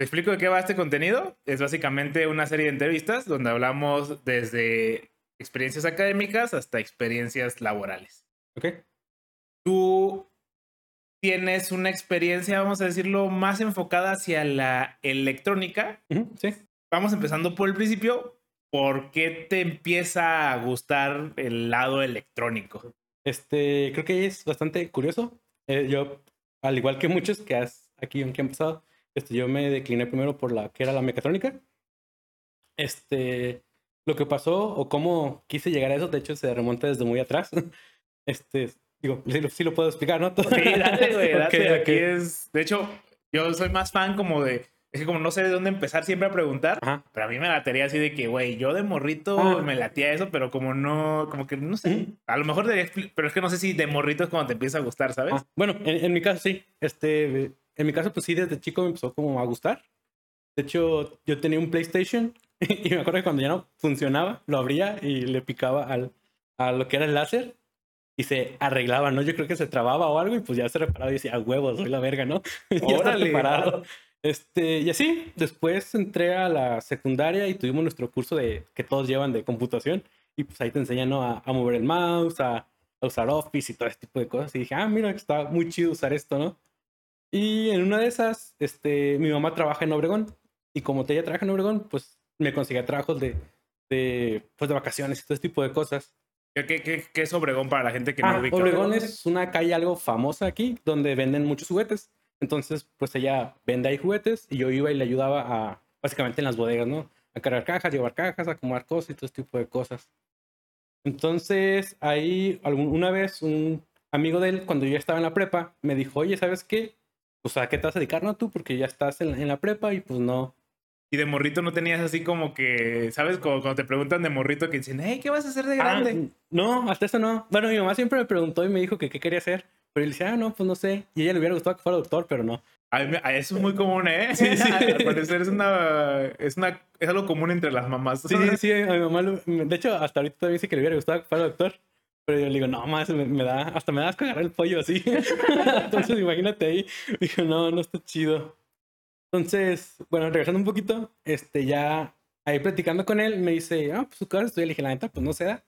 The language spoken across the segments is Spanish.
Te explico de qué va este contenido. Es básicamente una serie de entrevistas donde hablamos desde experiencias académicas hasta experiencias laborales. Ok. Tú tienes una experiencia, vamos a decirlo, más enfocada hacia la electrónica. Sí. Vamos empezando por el principio. ¿Por qué te empieza a gustar el lado electrónico? Este, creo que es bastante curioso. Eh, yo, al igual que muchos que has aquí que han pasado, este, yo me decliné primero por la que era la mecatrónica. Este, lo que pasó o cómo quise llegar a eso, de hecho, se remonta desde muy atrás. Este, digo, sí, lo- sí lo puedo explicar, ¿no? Sí, dale, güey, date. Ok, ok. Aquí es. De hecho, yo soy más fan como de. Es que como no sé de dónde empezar siempre a preguntar, Ajá. pero a mí me latería así de que, güey, yo de morrito Ah. me latía eso, pero como no, como que no sé. A lo mejor debería pero es que no sé si de morrito es cuando te empieza a gustar, ¿sabes? Ah, bueno, en, en mi caso sí. Este, en mi caso, pues sí, desde chico me empezó como a gustar. De hecho, yo tenía un PlayStation y me acuerdo que cuando ya no funcionaba, lo abría y le picaba al, a lo que era el láser y se arreglaba, ¿no? Yo creo que se trababa o algo y pues ya se reparaba y decía, a huevos, soy la verga, ¿no? ya está reparado. Este, y así, después entré a la secundaria y tuvimos nuestro curso de que todos llevan de computación y pues ahí te enseñan ¿no? a, a mover el mouse, a, a usar Office y todo este tipo de cosas. Y dije, ah, mira, está muy chido usar esto, ¿no? Y en una de esas, este, mi mamá trabaja en Obregón. Y como ella trabaja en Obregón, pues me conseguía trabajos de, de, pues, de vacaciones y todo este tipo de cosas. ¿Qué, qué, qué- es Obregón para la gente que Ah, no ubica? Obregón es una calle algo famosa aquí, donde venden muchos juguetes. Entonces, pues ella vende ahí juguetes y yo iba y le ayudaba a, básicamente en las bodegas, ¿no? A cargar cajas, llevar cajas, a acomodar cosas y todo este tipo de cosas. Entonces, ahí algún- una vez un amigo de él, cuando yo estaba en la prepa, me dijo, oye, ¿sabes qué? Pues a qué te vas a dedicar, ¿no? Tú, porque ya estás en, en la prepa y pues no. Y de morrito no tenías así como que, ¿sabes? Como cuando te preguntan de morrito que dicen, hey, ¿qué vas a hacer de Ah, grande? no, hasta eso no. Bueno, mi mamá siempre me preguntó y me dijo que qué quería hacer. Pero él decía, ah, no, pues no sé. Y a ella le hubiera gustado que fuera doctor, pero no. A mí a- eso es muy común, ¿eh? Sí, sí. Al parecer es una, es una, es algo común entre las mamás. Sí, sí, sí, a mi mamá, de hecho, hasta ahorita todavía dice que le hubiera gustado que fuera doctor. Pero yo le digo, no, más me, me da, hasta me das que agarrar el pollo así. Entonces, imagínate ahí. Dijo, no, no está chido. Entonces, bueno, regresando un poquito, este, ya ahí platicando con él, me dice, ah, pues su casa estudia. La neta, pues no se da.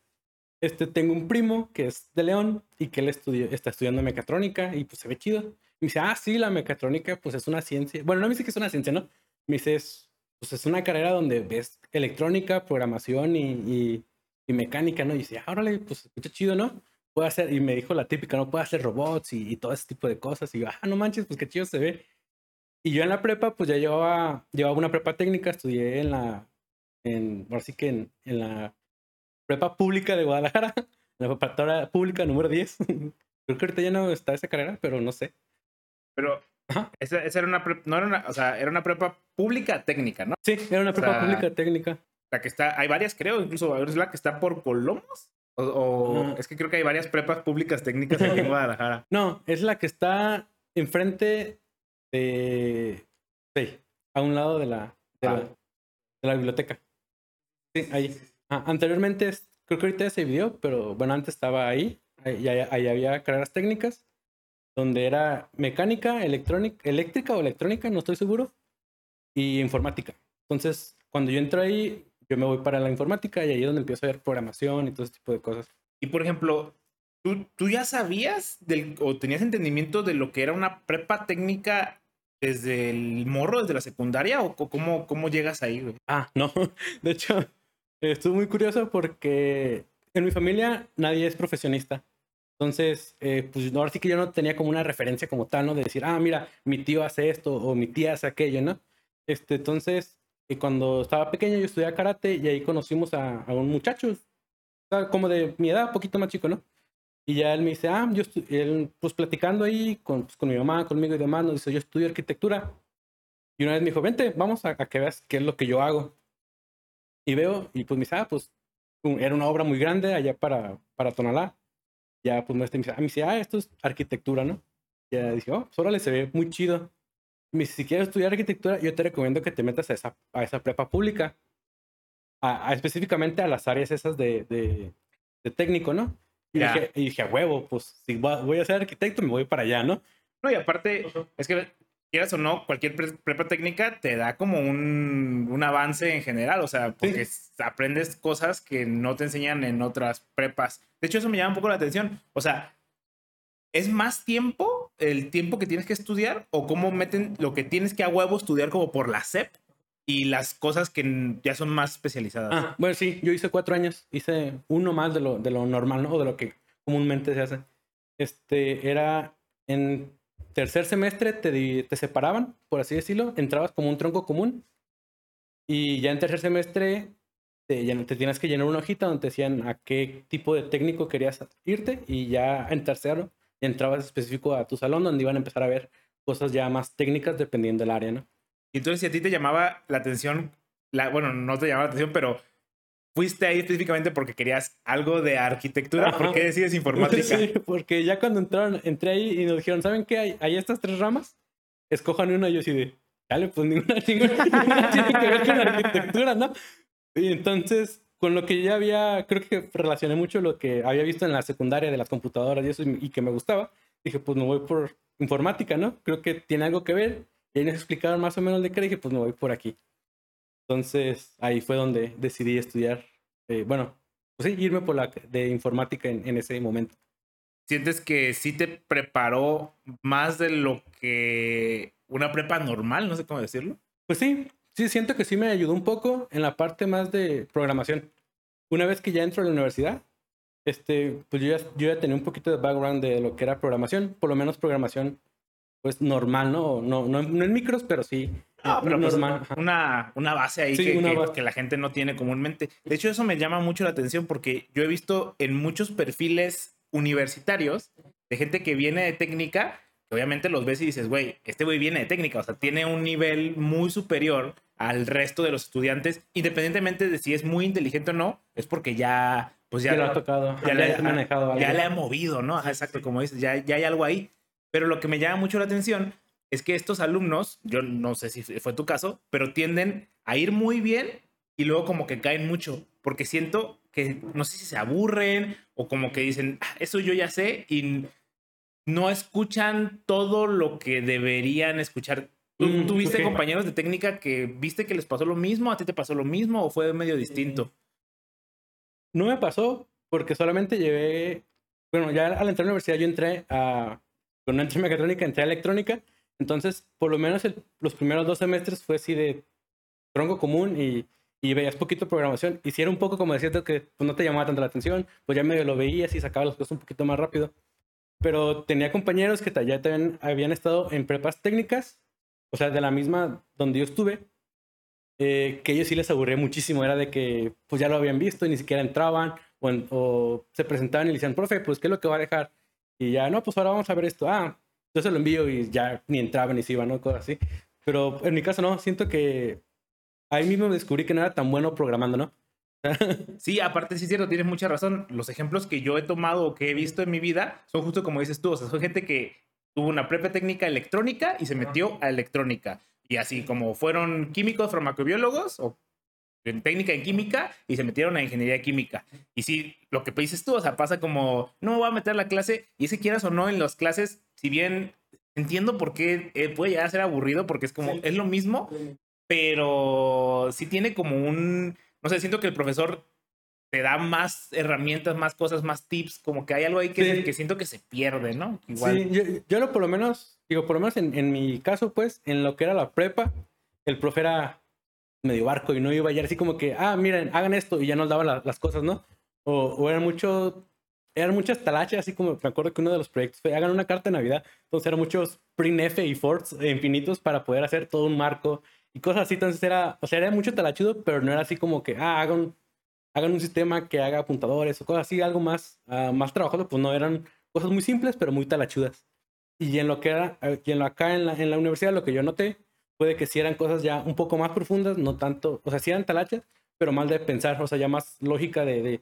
Este, tengo un primo que es de León y que él estudió, está estudiando mecatrónica y pues se ve chido. Me dice, ah, sí, la mecatrónica, pues es una ciencia. Bueno, no me dice que es una ciencia, ¿no? Me dice, es, pues es una carrera donde ves electrónica, programación y, y, y mecánica, ¿no? Y dice, ah, órale, pues escucha chido, ¿no? Puede hacer, y me dijo la típica, ¿no? Puede hacer robots y, y todo ese tipo de cosas. Y yo, ah, no manches, pues qué chido se ve. Y yo en la prepa, pues ya llevaba, llevaba una prepa técnica, estudié en la, en, ahora sí que en, en la prepa pública de Guadalajara, en la preparatoria pública número 10. Creo que ahorita ya no está esa carrera, pero no sé. Pero esa, esa era una, prep- no era una, o sea, era una prepa pública técnica, ¿no? Sí, era una prepa sea, pública técnica. La que está, hay varias creo, incluso es la que está por Colomos. O, o- Ah. es que creo que hay varias prepas públicas técnicas aquí en Guadalajara. No, es la que está enfrente de. Sí, a un lado de la, de la, Ah. de la biblioteca. Sí, ahí. Ah, anteriormente, creo que ahorita se dividió, pero bueno, antes estaba ahí. Ahí, ahí- ahí había carreras técnicas, donde era mecánica, electrónica, eléctrica o electrónica, no estoy seguro, y informática. Entonces, cuando yo entro ahí, yo me voy para la informática y ahí es donde empiezo a ver programación y todo ese tipo de cosas. Y por ejemplo, ¿tú, tú ya sabías del, o tenías entendimiento de lo que era una prepa técnica desde el morro, desde la secundaria? ¿O cómo, cómo llegas ahí, güey? Ah, no. De hecho, estuvo muy curioso porque en mi familia nadie es profesionista. Entonces, eh, pues ahora sí que yo no tenía como una referencia como tal, ¿no? De decir, ah, mira, mi tío hace esto o mi tía hace aquello, ¿no? Este, entonces, y cuando estaba pequeño yo estudiaba karate y ahí conocimos a, a un muchacho, como de mi edad, poquito más chico, ¿no? Y ya él me dice, ah, yo él, pues platicando ahí con, pues, con mi mamá, conmigo y demás, nos dice, yo estudio arquitectura. Y una vez me dijo, vente, vamos a, a que veas qué es lo que yo hago. Y veo, y pues me dice, ah, pues un- era una obra muy grande allá para, para Tonalá. Ya pues me dice, ah, me dice, ah, esto es arquitectura, ¿no? Ya dije, oh, pues órale, se ve muy chido. Si quieres estudiar arquitectura, yo te recomiendo que te metas a esa, a esa prepa pública. A, a- específicamente a las áreas esas de, de, de técnico, ¿no? Y, dije, y dije, a huevo, pues si voy a, ser arquitecto, me voy para allá, ¿no? No, y aparte, es que quieras o no, cualquier prepa técnica te da como un, un avance en general, o sea, porque aprendes cosas que no te enseñan en otras prepas. De hecho, eso me llama un poco la atención. O sea, ¿es más tiempo el tiempo que tienes que estudiar o cómo meten lo que tienes que a huevo estudiar como por la SEP y las cosas que ya son más especializadas? Ah, bueno, sí, yo hice cuatro años, hice uno más de lo, de lo normal, ¿no? O de lo que comúnmente se hace. Este, era en tercer semestre te, te separaban, por así decirlo, entrabas como un tronco común y ya en tercer semestre te, te tienes que llenar una hojita donde te decían a qué tipo de técnico querías irte y ya en tercero entrabas específico a tu salón donde iban a empezar a ver cosas ya más técnicas dependiendo del área, ¿no? Y entonces si a ti te llamaba la atención, la, bueno, no te llamaba la atención, pero fuiste ahí específicamente porque querías algo de arquitectura. ¿Por qué decides informática? Sí, porque ya cuando entraron, entré ahí y nos dijeron, ¿saben qué? Hay, hay estas tres ramas, escojan una. Y yo así de, dale, pues ninguna, ninguna, tiene que ver con arquitectura, ¿no? Y entonces, con lo que ya había, creo que relacioné mucho lo que había visto en la secundaria de las computadoras y eso, y, que me gustaba. Dije, pues me voy por informática, ¿no? Creo que tiene algo que ver. Y ahí nos explicaron más o menos de qué, dije, pues me voy por aquí. Entonces ahí fue donde decidí estudiar, eh, bueno, pues sí, irme por la de informática en, ese momento. ¿Sientes que sí te preparó más de lo que una prepa normal? No sé cómo decirlo. Pues sí, sí, siento que sí me ayudó un poco en la parte más de programación. Una vez que ya entro a la universidad, este, pues yo ya, yo ya tenía un poquito de background de lo que era programación, por lo menos programación pues normal, ¿no? No, no, no en micros, pero sí no, pero pues, una, una base ahí que, que, la gente no tiene comúnmente. De hecho, eso me llama mucho la atención porque yo he visto en muchos perfiles universitarios de gente que viene de técnica, que obviamente los ves y dices, güey, este güey viene de técnica, o sea, tiene un nivel muy superior al resto de los estudiantes, independientemente de si es muy inteligente o no, es porque ya, pues ya, lo ha tocado, ya, le, ha manejado ya le ha movido, ¿no? exacto, como dices, ya, ya hay algo ahí. Pero lo que me llama mucho la atención es que estos alumnos, yo no sé si fue tu caso, pero tienden a ir muy bien y luego como que caen mucho, porque siento que no sé si se aburren o como que dicen, ah, eso yo ya sé y no escuchan todo lo que deberían escuchar. ¿Tú, mm, ¿Tuviste compañeros de técnica que viste que les pasó lo mismo? ¿A ti te pasó lo mismo o fue medio distinto? No me pasó porque solamente llevé, bueno, ya al entrar a la universidad yo entré a, con una entré mecatrónica, entré a electrónica entonces, por lo menos los primeros dos semestres fue así de tronco común y, y veías poquito programación. Y si era un poco como decirte que pues, no te llamaba tanto la atención, pues ya medio lo veías y sacaba las cosas un poquito más rápido. Pero tenía compañeros que ya también habían estado en prepas técnicas, o sea, de la misma donde yo estuve, eh, que ellos sí les aburría muchísimo. Era de que pues ya lo habían visto y ni siquiera entraban o, o se presentaban y le decían, profe, pues ¿qué es lo que va a dejar? Y ya, no, pues ahora vamos a ver esto. Ah, yo se lo envío y ya ni entraba ni se iba, ¿no? Cosas así. Pero en mi caso no, siento que ahí mismo descubrí que no era tan bueno programando, ¿no? sí, aparte sí es cierto, tienes mucha razón. Los ejemplos que yo he tomado o que he visto en mi vida son justo como dices tú, o sea, son gente que tuvo una prepa técnica electrónica y se metió a electrónica. Y así como fueron químicos, farmacobiólogos o en técnica en química y se metieron a ingeniería química. Y sí, lo que dices tú, o sea, pasa como, no me voy a meter a la clase y si quieras o no en las clases si bien entiendo por qué eh, puede llegar a ser aburrido, porque es como, es lo mismo, pero sí tiene como un, no sé, siento que el profesor te da más herramientas, más cosas, más tips, como que hay algo ahí que, que siento que se pierde, ¿no? Igual. Sí, yo, lo por lo menos, digo, por lo menos en, en, mi caso, pues, en lo que era la prepa, el profe era medio barco y no iba a ir así como que, ah, miren, hagan esto y ya nos daba las cosas, ¿no? O, o era mucho eran muchas talachas, así como me acuerdo que uno de los proyectos fue hagan una carta de Navidad. Entonces eran muchos printf y forts infinitos para poder hacer todo un marco y cosas así. Entonces era, o sea, era mucho talachudo, pero no era así como que, ah, hagan, hagan un sistema que haga apuntadores o cosas así, algo más, uh, más trabajado. Pues no, eran cosas muy simples, pero muy talachudas. Y en lo que era, en lo acá en la, en la universidad, lo que yo noté puede que si eran cosas ya un poco más profundas, no tanto, o sea, sí eran talachas, pero mal de pensar, o sea, ya más lógica de, de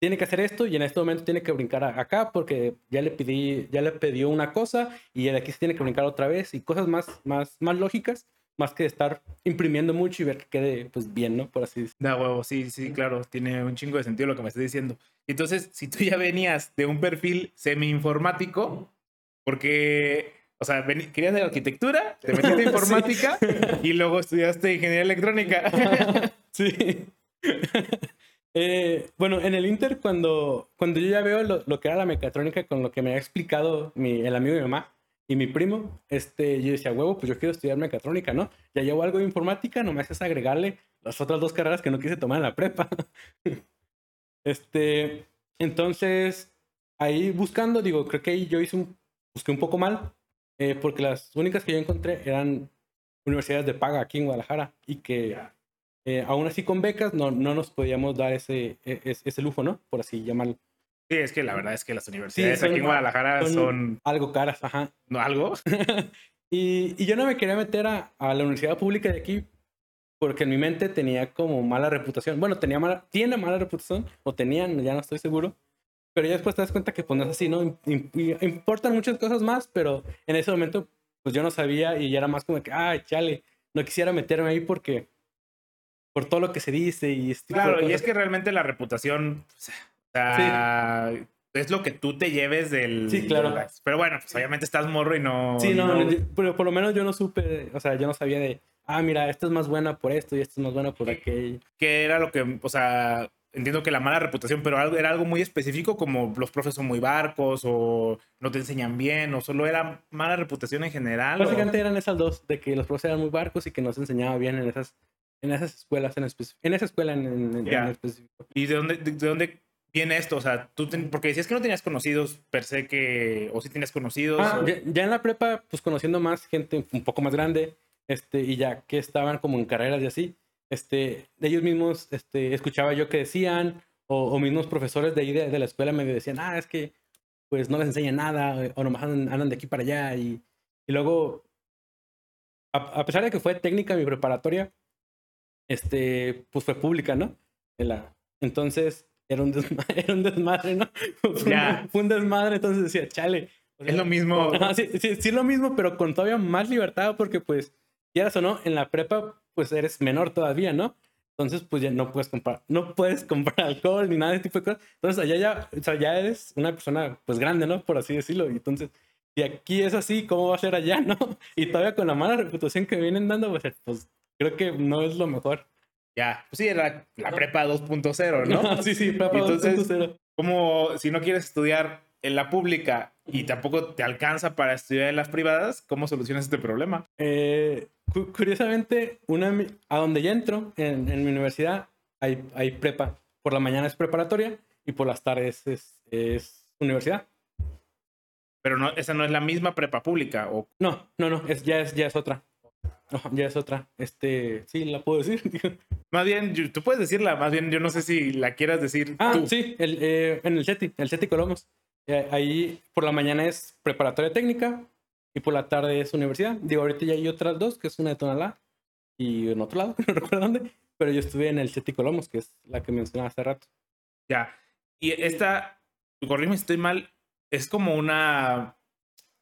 tiene que hacer esto y en este momento tiene que brincar acá porque ya le pedí, ya le pidió una cosa y de aquí se tiene que brincar otra vez y cosas más, más, más lógicas, más que estar imprimiendo mucho y ver que quede pues bien, ¿no? Por así decirlo. Da huevo, sí, sí, claro, tiene un chingo de sentido lo que me estás diciendo. Entonces, si tú ya venías de un perfil semi-informático, porque O sea, ven- querías de arquitectura, te metiste informática y luego estudiaste ingeniería electrónica. Sí. Eh, bueno, en el Inter, cuando, cuando yo ya veo lo, lo que era la mecatrónica con lo que me ha explicado mi, el amigo de mi mamá y mi primo, este, yo decía, huevo, pues yo quiero estudiar mecatrónica, ¿no? Ya llevo algo de informática, no me haces agregarle las otras dos carreras que no quise tomar en la prepa. este, entonces, ahí buscando, digo, creo que ahí yo hice un, busqué un poco mal, eh, porque las únicas que yo encontré eran universidades de paga aquí en Guadalajara y que eh, aún así con becas no, no nos podíamos dar ese, e- es- ese lujo, ¿no? Por así llamarlo. Sí, es que la verdad es que las universidades son- aquí en Guadalajara son- son, Algo caras, ajá. ¿no? algo. y, y yo no me quería meter a, a la universidad pública de aquí porque en mi mente tenía como mala reputación. Bueno, tenía mala, tiene mala reputación, o tenían, ya no estoy seguro. Pero ya después te das cuenta que pues no es así, ¿no? Im- im- Importan muchas cosas más, pero en ese momento pues yo no sabía y ya era más como que, ay, chale, no quisiera meterme ahí porque por todo lo que se dice y este Claro, y es que realmente la reputación pues, o sea, es lo que tú te lleves del... Sí, claro. Pero bueno, pues obviamente estás morro y no... Sí, no, pero por lo menos yo no supe, o sea, yo no sabía de, ah, mira, esta es más buena por esto y esta es más buena por aquello. que era lo que, o sea, entiendo que la mala reputación, pero algo, era algo muy específico como los profes son muy barcos o no te enseñan bien o solo era mala reputación en general. o- Básicamente eran esas dos, de que los profesores eran muy barcos y que no se enseñaba bien en esas, en esas escuelas en específico. En esa escuela en, en- en Ya. específico. ¿Y de dónde, de, de dónde viene esto? O sea, tú ten- porque decías que no tenías conocidos per se que, o sí tenías conocidos. Ah, o- ya, ya en la prepa, pues conociendo más gente un poco más grande, este, y ya que estaban como en carreras y así, este, de ellos mismos, este, escuchaba yo que decían, o, o mismos profesores de ahí de, de la escuela me decían, ah, es que, pues no les enseñan nada, o nomás andan, andan de aquí para allá, y, y luego, a, a pesar de que fue técnica mi preparatoria, este, pues fue pública, ¿no? En la- entonces, era un, desma- era un desmadre, ¿no? Fue, Ya. un, fue un desmadre, entonces decía, chale. o es sea, lo mismo. Ajá, sí, sí, sí, lo mismo, pero con todavía más libertad, porque pues, quieras o no, en la prepa, pues eres menor todavía, ¿no? Entonces, pues ya no puedes comprar, no puedes comprar alcohol ni nada de ese tipo de cosas. Entonces, allá ya, o sea, ya eres una persona, pues grande, ¿no? Por así decirlo. Y entonces, si aquí es así, ¿cómo va a ser allá, no? Y todavía con la mala reputación que vienen dando, pues, pues creo que no es lo mejor. Ya, pues sí, era la prepa 2.0, ¿no? sí, sí, prepa Y entonces- 2.0. Como si no quieres estudiar en la pública y tampoco te alcanza para estudiar en las privadas, ¿cómo solucionas este problema? Eh, cu- curiosamente, una, a donde ya entro, en, en mi universidad, hay, hay prepa. Por la mañana es preparatoria y por las tardes es, es universidad. Pero no, esa no es la misma prepa pública. O, No, no, no, es, ya, es, ya es otra. Ya es otra. Este, sí, la puedo decir. más bien, tú puedes decirla, más bien yo no sé si la quieras decir ah, tú. sí, el, eh, en el CETI, el CETI Colomos. Eh, ahí por la mañana es preparatoria técnica y por la tarde es universidad. Digo, ahorita ya hay otras dos, que es una de Tonalá y en otro lado, no recuerdo dónde, pero yo estuve en el CETI Colomos, que es la que mencionaba hace rato. Ya. Y esta, corrígeme si estoy mal, es como una,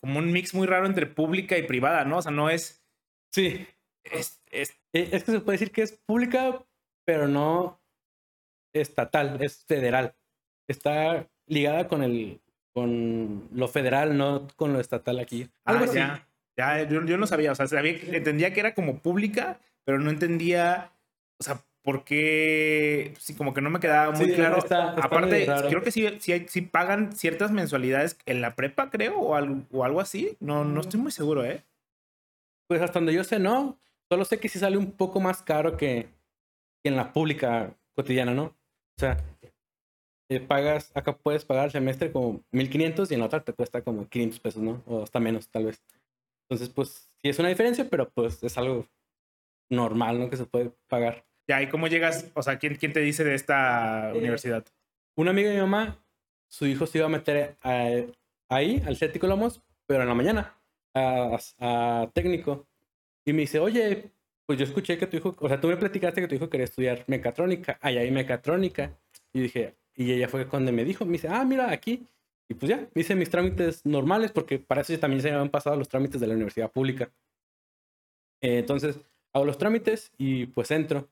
como un mix muy raro entre pública y privada, ¿no? O sea, no es, Sí, es, es eh, es que se puede decir que es pública, pero no estatal, es federal. Está ligada con el con lo federal, no con lo estatal aquí. Algo Ah, así. ya. Ya, yo, yo no sabía, o sea, sabía, entendía que era como pública, pero no entendía, o sea, por qué, sí, como que no me quedaba muy Sí, claro. está- está Aparte, creo que sí, sí, sí pagan ciertas mensualidades en la prepa, creo, o algo, o algo así. No, no estoy muy seguro, ¿eh? Pues hasta donde yo sé, no. Solo sé que sí sale un poco más caro que, que en la pública cotidiana, ¿no? O sea, eh, pagas, acá puedes pagar el semestre como 1500 y en la otra te cuesta como 500 pesos, ¿no? O hasta menos, tal vez. Entonces, pues sí es una diferencia, pero pues es algo normal, ¿no? Que se puede pagar. Ya, ¿y cómo llegas? O sea, ¿quién, quién te dice de esta Eh, universidad? Una amiga de mi mamá, su hijo se iba a meter a- ahí, al CETI Colomos, pero en la mañana, a, a técnico. Y me dice, oye, pues yo escuché que tu hijo, o sea, tú me platicaste que tu hijo quería estudiar mecatrónica, allá hay mecatrónica. Y dije, y ella fue cuando me dijo, me dice, ah, mira, aquí. Y pues ya, hice mis trámites normales, porque para eso también se me habían pasado los trámites de la universidad pública. Eh, entonces, hago los trámites y pues entro.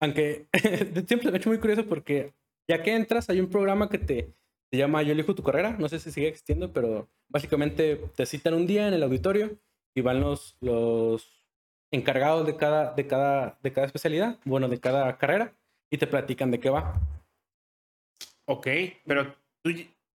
Aunque siempre me ha hecho muy curioso porque ya que entras, hay un programa que te, Se llama Yo elijo tu carrera. No sé si sigue existiendo, pero básicamente te citan un día en el auditorio y van los, los encargados de cada, de, cada, de cada especialidad, bueno, de cada carrera, y te platican de qué va. Ok, pero tú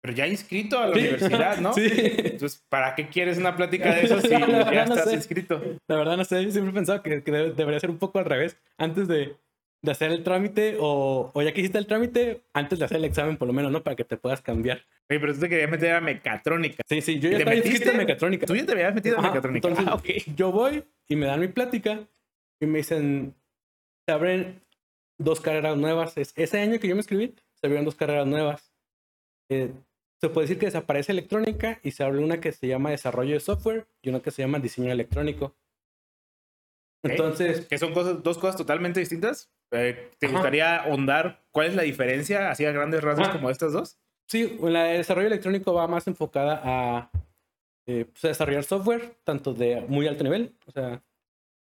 pero ya inscrito a la universidad, ¿no? Sí. Entonces, ¿para qué quieres una plática de eso si ya no estás sé. inscrito? La verdad, no sé, yo siempre he pensado que, que debe- debería ser un poco al revés. Antes de, de hacer el trámite, o, o ya que hiciste el trámite, antes de hacer el examen, por lo menos, ¿no? Para que te puedas cambiar. Oye, pero tú te querías meter a mecatrónica. Sí, sí, yo ¿Y ya estaba inscrito en mecatrónica. Tú ya te habías metido a mecatrónica. Entonces, ah, ok. yo voy y me dan mi plática y me dicen, se abren dos carreras nuevas. Es- ese año que yo me escribí, se abrieron dos carreras nuevas. Eh, se puede decir que desaparece electrónica y se abre una que se llama desarrollo de software y una que se llama diseño electrónico. Entonces, Que son cosas, dos cosas totalmente distintas. Eh, ¿Te Ajá. gustaría ahondar cuál es la diferencia, así a grandes rasgos, como estas dos? sí, la de desarrollo electrónico va más enfocada a, eh, pues, a desarrollar software, tanto de muy alto nivel, o sea,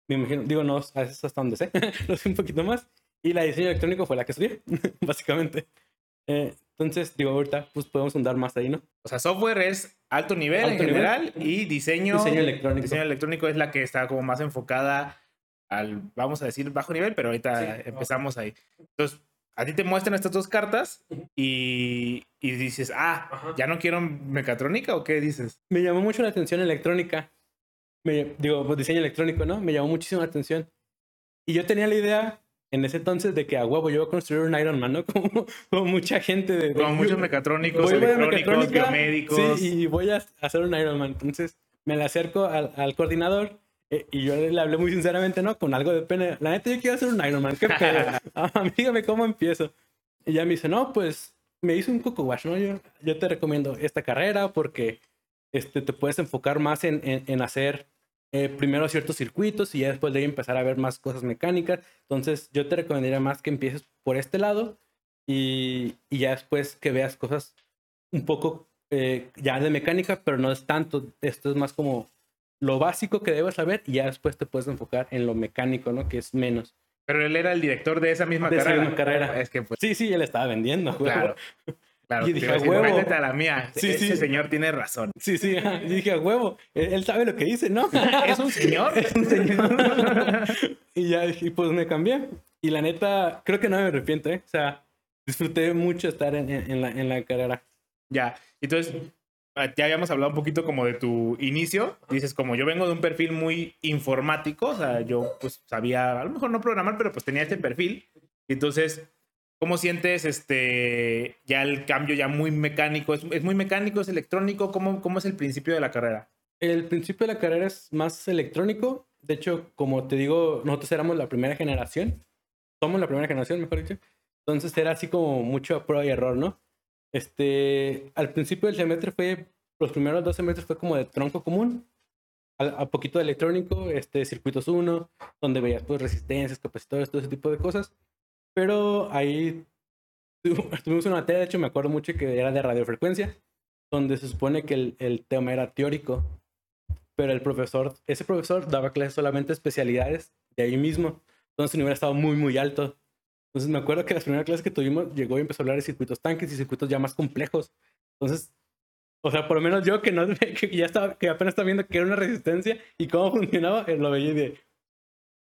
me imagino, digo, no, a veces hasta donde sé, lo sé un poquito más. Y la de diseño electrónico fue la que estudié, básicamente. Eh, entonces, digo, ahorita pues podemos andar más ahí, ¿no? O sea, software es alto nivel Alto en nivel. general y diseño, Diseño electrónico. diseño electrónico es la que está como más enfocada al, vamos a decir, bajo nivel, pero ahorita Sí. empezamos ahí. Entonces, a ti te muestran estas dos cartas y, y dices, ah, Ajá. ya no quiero mecatrónica o qué dices? Me llamó mucho la atención electrónica. Me, digo, pues, diseño electrónico, ¿no? Me llamó muchísimo la atención. Y yo tenía la idea en ese entonces de que a huevo yo iba a construir un Iron Man, ¿no? Como, como mucha gente de... de- Con muchos mecatrónicos, voy electrónicos, biomédicos. Sí, y voy a hacer un Iron Man. Entonces me le acerco al, al coordinador eh, y yo le hablé muy sinceramente, ¿no? Con algo de pena. La neta, yo quiero hacer un Iron Man. ¿Qué? Ah, dígame cómo empiezo. Y ya me dice, no, pues me hizo un coco wash, ¿no? Yo, yo te recomiendo esta carrera porque este, te puedes enfocar más en, en, en hacer eh, primero ciertos circuitos y ya después de ahí empezar a ver más cosas mecánicas. Entonces yo te recomendaría más que empieces por este lado y, y ya después que veas cosas un poco eh, ya de mecánica, pero no es tanto. Esto es más como lo básico que debes saber y ya después te puedes enfocar en lo mecánico, ¿no? Que es menos. Pero él era el director de esa misma De esa carrera. misma carrera. Es que, pues, Sí, sí, él estaba vendiendo. claro. Claro, Y dije, a "A decir, huevo". a la mía. Sí, Ese sí. señor tiene razón. Sí, sí, y dije, a huevo, él, él sabe lo que dice, ¿no? ¿Es un señor? Es un señor. y ya dije, pues me cambié. Y la neta, creo que no me arrepiento, ¿eh? O sea, disfruté mucho estar en, en- en la, en la carrera. Ya, entonces ah, ya habíamos hablado un poquito como de tu inicio. Dices, como yo vengo de un perfil muy informático, o sea, yo pues sabía, a lo mejor no programar, pero pues tenía este perfil. Entonces, ¿cómo sientes este ya el cambio ya muy mecánico? ¿Es, es muy mecánico, es electrónico? ¿Cómo, ¿Cómo es el principio de la carrera? El principio de la carrera es más electrónico. De hecho, como te digo, nosotros éramos la primera generación. Somos la primera generación, mejor dicho. Entonces era así como mucho prueba y error, ¿no? Este, al principio del semestre fue, los primeros dos semestres fue como de tronco común. A, a poquito de electrónico, este, circuitos 1, donde veías pues resistencias, capacitores, todo ese tipo de cosas. Pero ahí tu- tuvimos una materia, de hecho me acuerdo mucho que era de radiofrecuencia, donde se supone que el, el tema era teórico, pero el profesor, ese profesor daba clases solamente especialidades de ahí mismo, entonces el nivel estaba muy, muy alto. Entonces me acuerdo que las primeras clases que tuvimos llegó y empezó a hablar de circuitos tanques y circuitos ya más complejos. Entonces, o sea, por lo menos yo que no que ya estaba, que apenas estaba viendo que era una resistencia y cómo funcionaba, eh, lo veía y de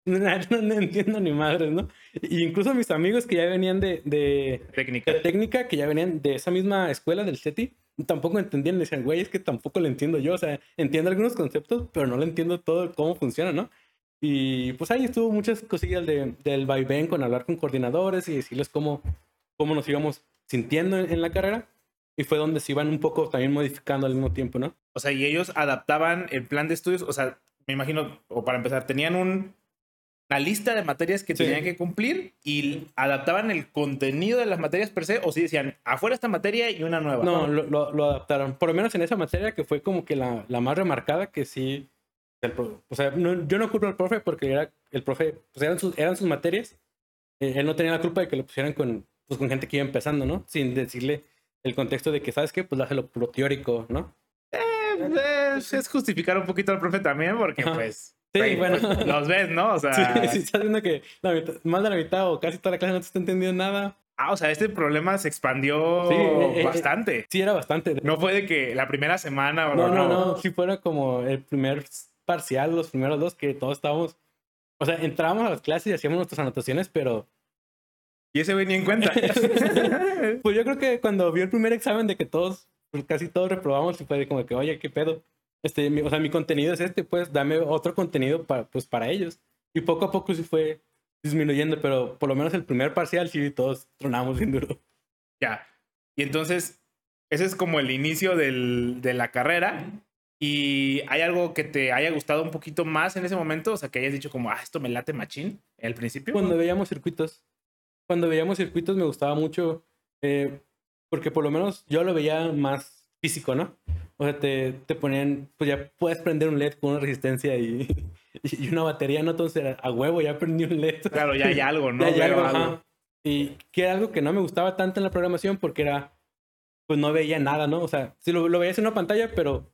no, no, no entiendo ni madres, ¿no? Y incluso mis amigos que ya venían de, de, Técnica. de técnica, que ya venían de esa misma escuela del CETI, tampoco entendían. Decían, güey, es que tampoco lo entiendo yo. O sea, entiendo algunos conceptos, pero no lo entiendo todo cómo funciona, ¿no? Y pues ahí estuvo muchas cosillas de, del vaivén con hablar con coordinadores y decirles cómo, cómo nos íbamos sintiendo en, en la carrera. Y fue donde se iban un poco también modificando al mismo tiempo, ¿no? O sea, y ellos adaptaban el plan de estudios, o sea, me imagino, o para empezar, tenían un, una lista de materias que Sí. tenían que cumplir y adaptaban el contenido de las materias per se, o si decían, afuera esta materia y una nueva. No, lo, lo, lo adaptaron. Por lo menos en esa materia que fue como que la, la más remarcada, que sí. el o sea, no- yo no culpo al profe porque era el profe, pues eran sus, eran sus materias. Eh, él no tenía la culpa de que lo pusieran con, pues, con gente que iba empezando, ¿no? Sin decirle el contexto de que, ¿sabes qué? Pues hazlo puro teórico, ¿no? Eh, es, es justificar un poquito al profe también, porque Ajá. pues, Sí, bueno. pues, los ves, ¿no? O sea, Sí, sí, estás viendo que la mitad- más de la mitad o casi toda la clase no te está entendiendo nada. ah, o sea, este problema se expandió Sí, eh, eh, bastante. Sí, era bastante. No fue de que la primera semana o No, no, no. Si fuera como el primer parcial, los primeros dos, que todos estábamos. O sea, entrábamos a las clases y hacíamos nuestras anotaciones, pero. Y ese güey ni en cuenta. Pues yo creo que cuando vio el primer examen de que todos, pues casi todos reprobamos, y fue como que, oye, ¿qué pedo? Este, mi- o sea, mi contenido es este, pues dame otro contenido para, pues, para ellos. Y poco a poco sí fue disminuyendo, pero por lo menos el primer parcial sí todos tronamos bien duro. ya. Y entonces, ese es como el inicio del- de la carrera. ¿Y hay algo que te haya gustado un poquito más en ese momento? O sea, que hayas dicho como, ah, esto me late machín al principio. Cuando veíamos circuitos, cuando veíamos circuitos me gustaba mucho, eh, porque por lo menos yo lo veía más físico, ¿no? O sea, te, te ponían, pues ya puedes prender un LED con una resistencia y, y una batería, ¿no? Entonces a huevo ya prendí un LED. Claro, ya hay algo, ¿no? Ya hay Veo algo, ajá. Y que era algo que no me gustaba tanto en la programación porque era, pues no veía nada, ¿no? O sea, sí lo, lo veías en una pantalla, pero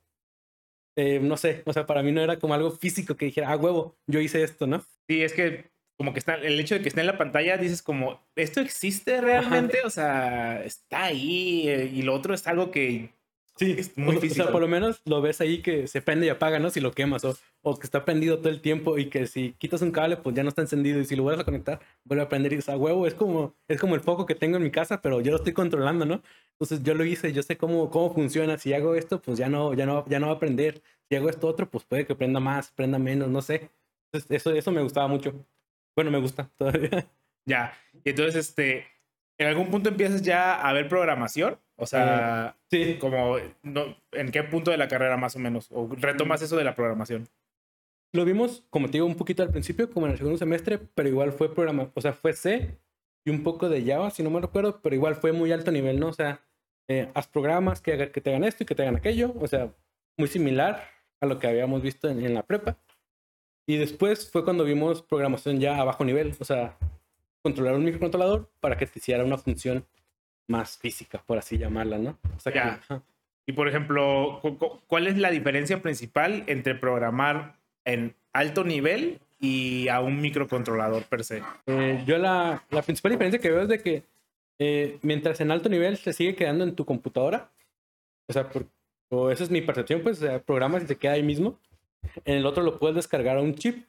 eh, no sé, o sea, para mí no era como algo físico que dijera, ah, huevo, yo hice esto, ¿no? Sí, es que como que está, el hecho de que esté en la pantalla, dices como, ¿esto existe realmente? O sea, está ahí eh, y lo otro es algo que Sí, Es muy o, o físico. sea, por lo menos lo ves ahí que se prende y apaga, ¿no? Si lo quemas o, o que está prendido todo el tiempo y que si quitas un cable, pues ya no está encendido y si lo vuelves a conectar, vuelve a prender y dices, a huevo, es como, es como el foco que tengo en mi casa, pero yo lo estoy controlando, ¿no? Entonces yo lo hice, yo sé cómo, cómo funciona. Si hago esto, pues ya no, ya no, ya no va a prender. Si hago esto otro, pues puede que prenda más, prenda menos, no sé. Entonces, eso, eso me gustaba mucho. Bueno, me gusta todavía. ya. Y entonces, este, en algún punto empiezas ya a ver programación. O sea, Sí, como, no, ¿en qué punto de la carrera más o menos? ¿O retomas eso de la programación? Lo vimos, como te digo, un poquito al principio, como en el segundo semestre, pero igual fue programa, o sea, fue C y un poco de Java, si no me recuerdo, pero igual fue muy alto nivel, ¿no? O sea, eh, haz programas que, haga- que te hagan esto y que te hagan aquello, o sea, muy similar a lo que habíamos visto en, en la prepa. Y después fue cuando vimos programación ya a bajo nivel, o sea, controlar un microcontrolador para que te hiciera una función más física, por así llamarla, ¿no? O sea, que- Ya. Y por ejemplo, cu- cu- ¿cuál es la diferencia principal entre programar en alto nivel y a un microcontrolador per se? Eh, yo la, la principal diferencia que veo es de que eh, mientras en alto nivel se sigue quedando en tu computadora, o sea, por- o esa es mi percepción, pues, o sea, programas y se queda ahí mismo. En el otro lo puedes descargar a un chip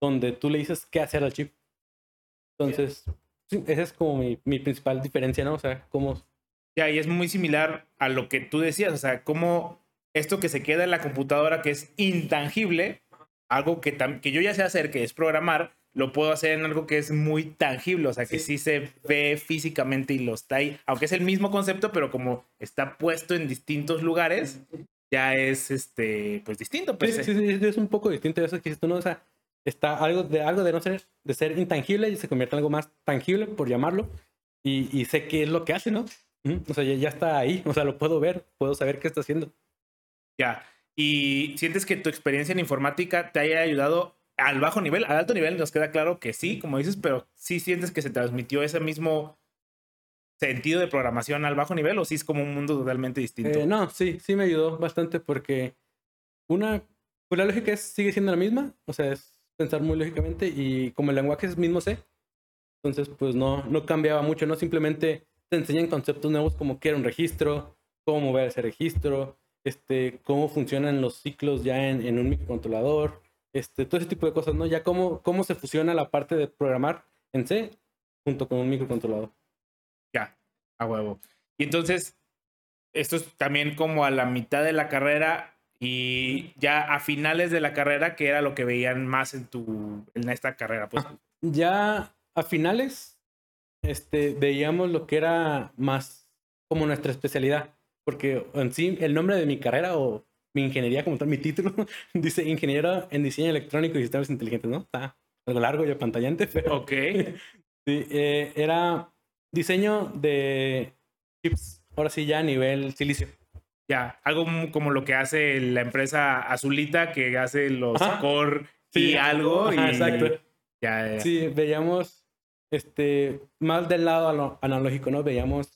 donde tú le dices qué hacer al chip. Entonces, sí, esa es como mi, mi principal diferencia, ¿no? O sea, cómo... Ya, y es muy similar a lo que tú decías, o sea, cómo esto que se queda en la computadora, que es intangible, algo que, que yo ya sé hacer, que es programar, lo puedo hacer en algo que es muy tangible, o sea, que sí se ve físicamente y lo está ahí, aunque es el mismo concepto, pero como está puesto en distintos lugares, ya es, este, pues distinto. per Sí, se. sí, sí, es un poco distinto de eso que dices tú, ¿no? O sea, está algo de, algo de no ser, de ser intangible y se convierte en algo más tangible, por llamarlo, y, y sé qué es lo que hace, ¿no? O sea, ya, ya está ahí, o sea, lo puedo ver, puedo saber qué está haciendo. Ya. ¿Y sientes que tu experiencia en informática te haya ayudado al bajo nivel? Al alto nivel nos queda claro que sí, como dices, pero sí sientes que se transmitió ese mismo sentido de programación al bajo nivel o sí es como un mundo totalmente distinto? Eh, no, sí, sí me ayudó bastante porque una, pues la lógica es, sigue siendo la misma, o sea, es pensar muy lógicamente y como el lenguaje es mismo C, entonces pues no, no cambiaba mucho, ¿no? Simplemente te enseñan conceptos nuevos como qué era un registro, cómo mover ese registro, este, cómo funcionan los ciclos ya en, en un microcontrolador, este, todo ese tipo de cosas, ¿no? Ya cómo, cómo se fusiona la parte de programar en C junto con un microcontrolador. Ya, a huevo. Y entonces, esto es también como a la mitad de la carrera y ya a finales de la carrera, que era lo que veían más en tu, en esta carrera, pues. ya a finales este, veíamos lo que era más como nuestra especialidad, porque en sí el nombre de mi carrera o mi ingeniería como tal, mi título, dice ingeniero en diseño electrónico y sistemas inteligentes, ¿no? Está algo largo y apantallante, pero Ok. sí, eh, era diseño de chips, ahora sí ya a nivel silicio. Ya, algo como lo que hace la empresa Azulita, que hace los Ajá. core Sí, y algo. ajá, y exacto. Ya, ya. Sí, veíamos este, más del lado analógico, ¿no? Veíamos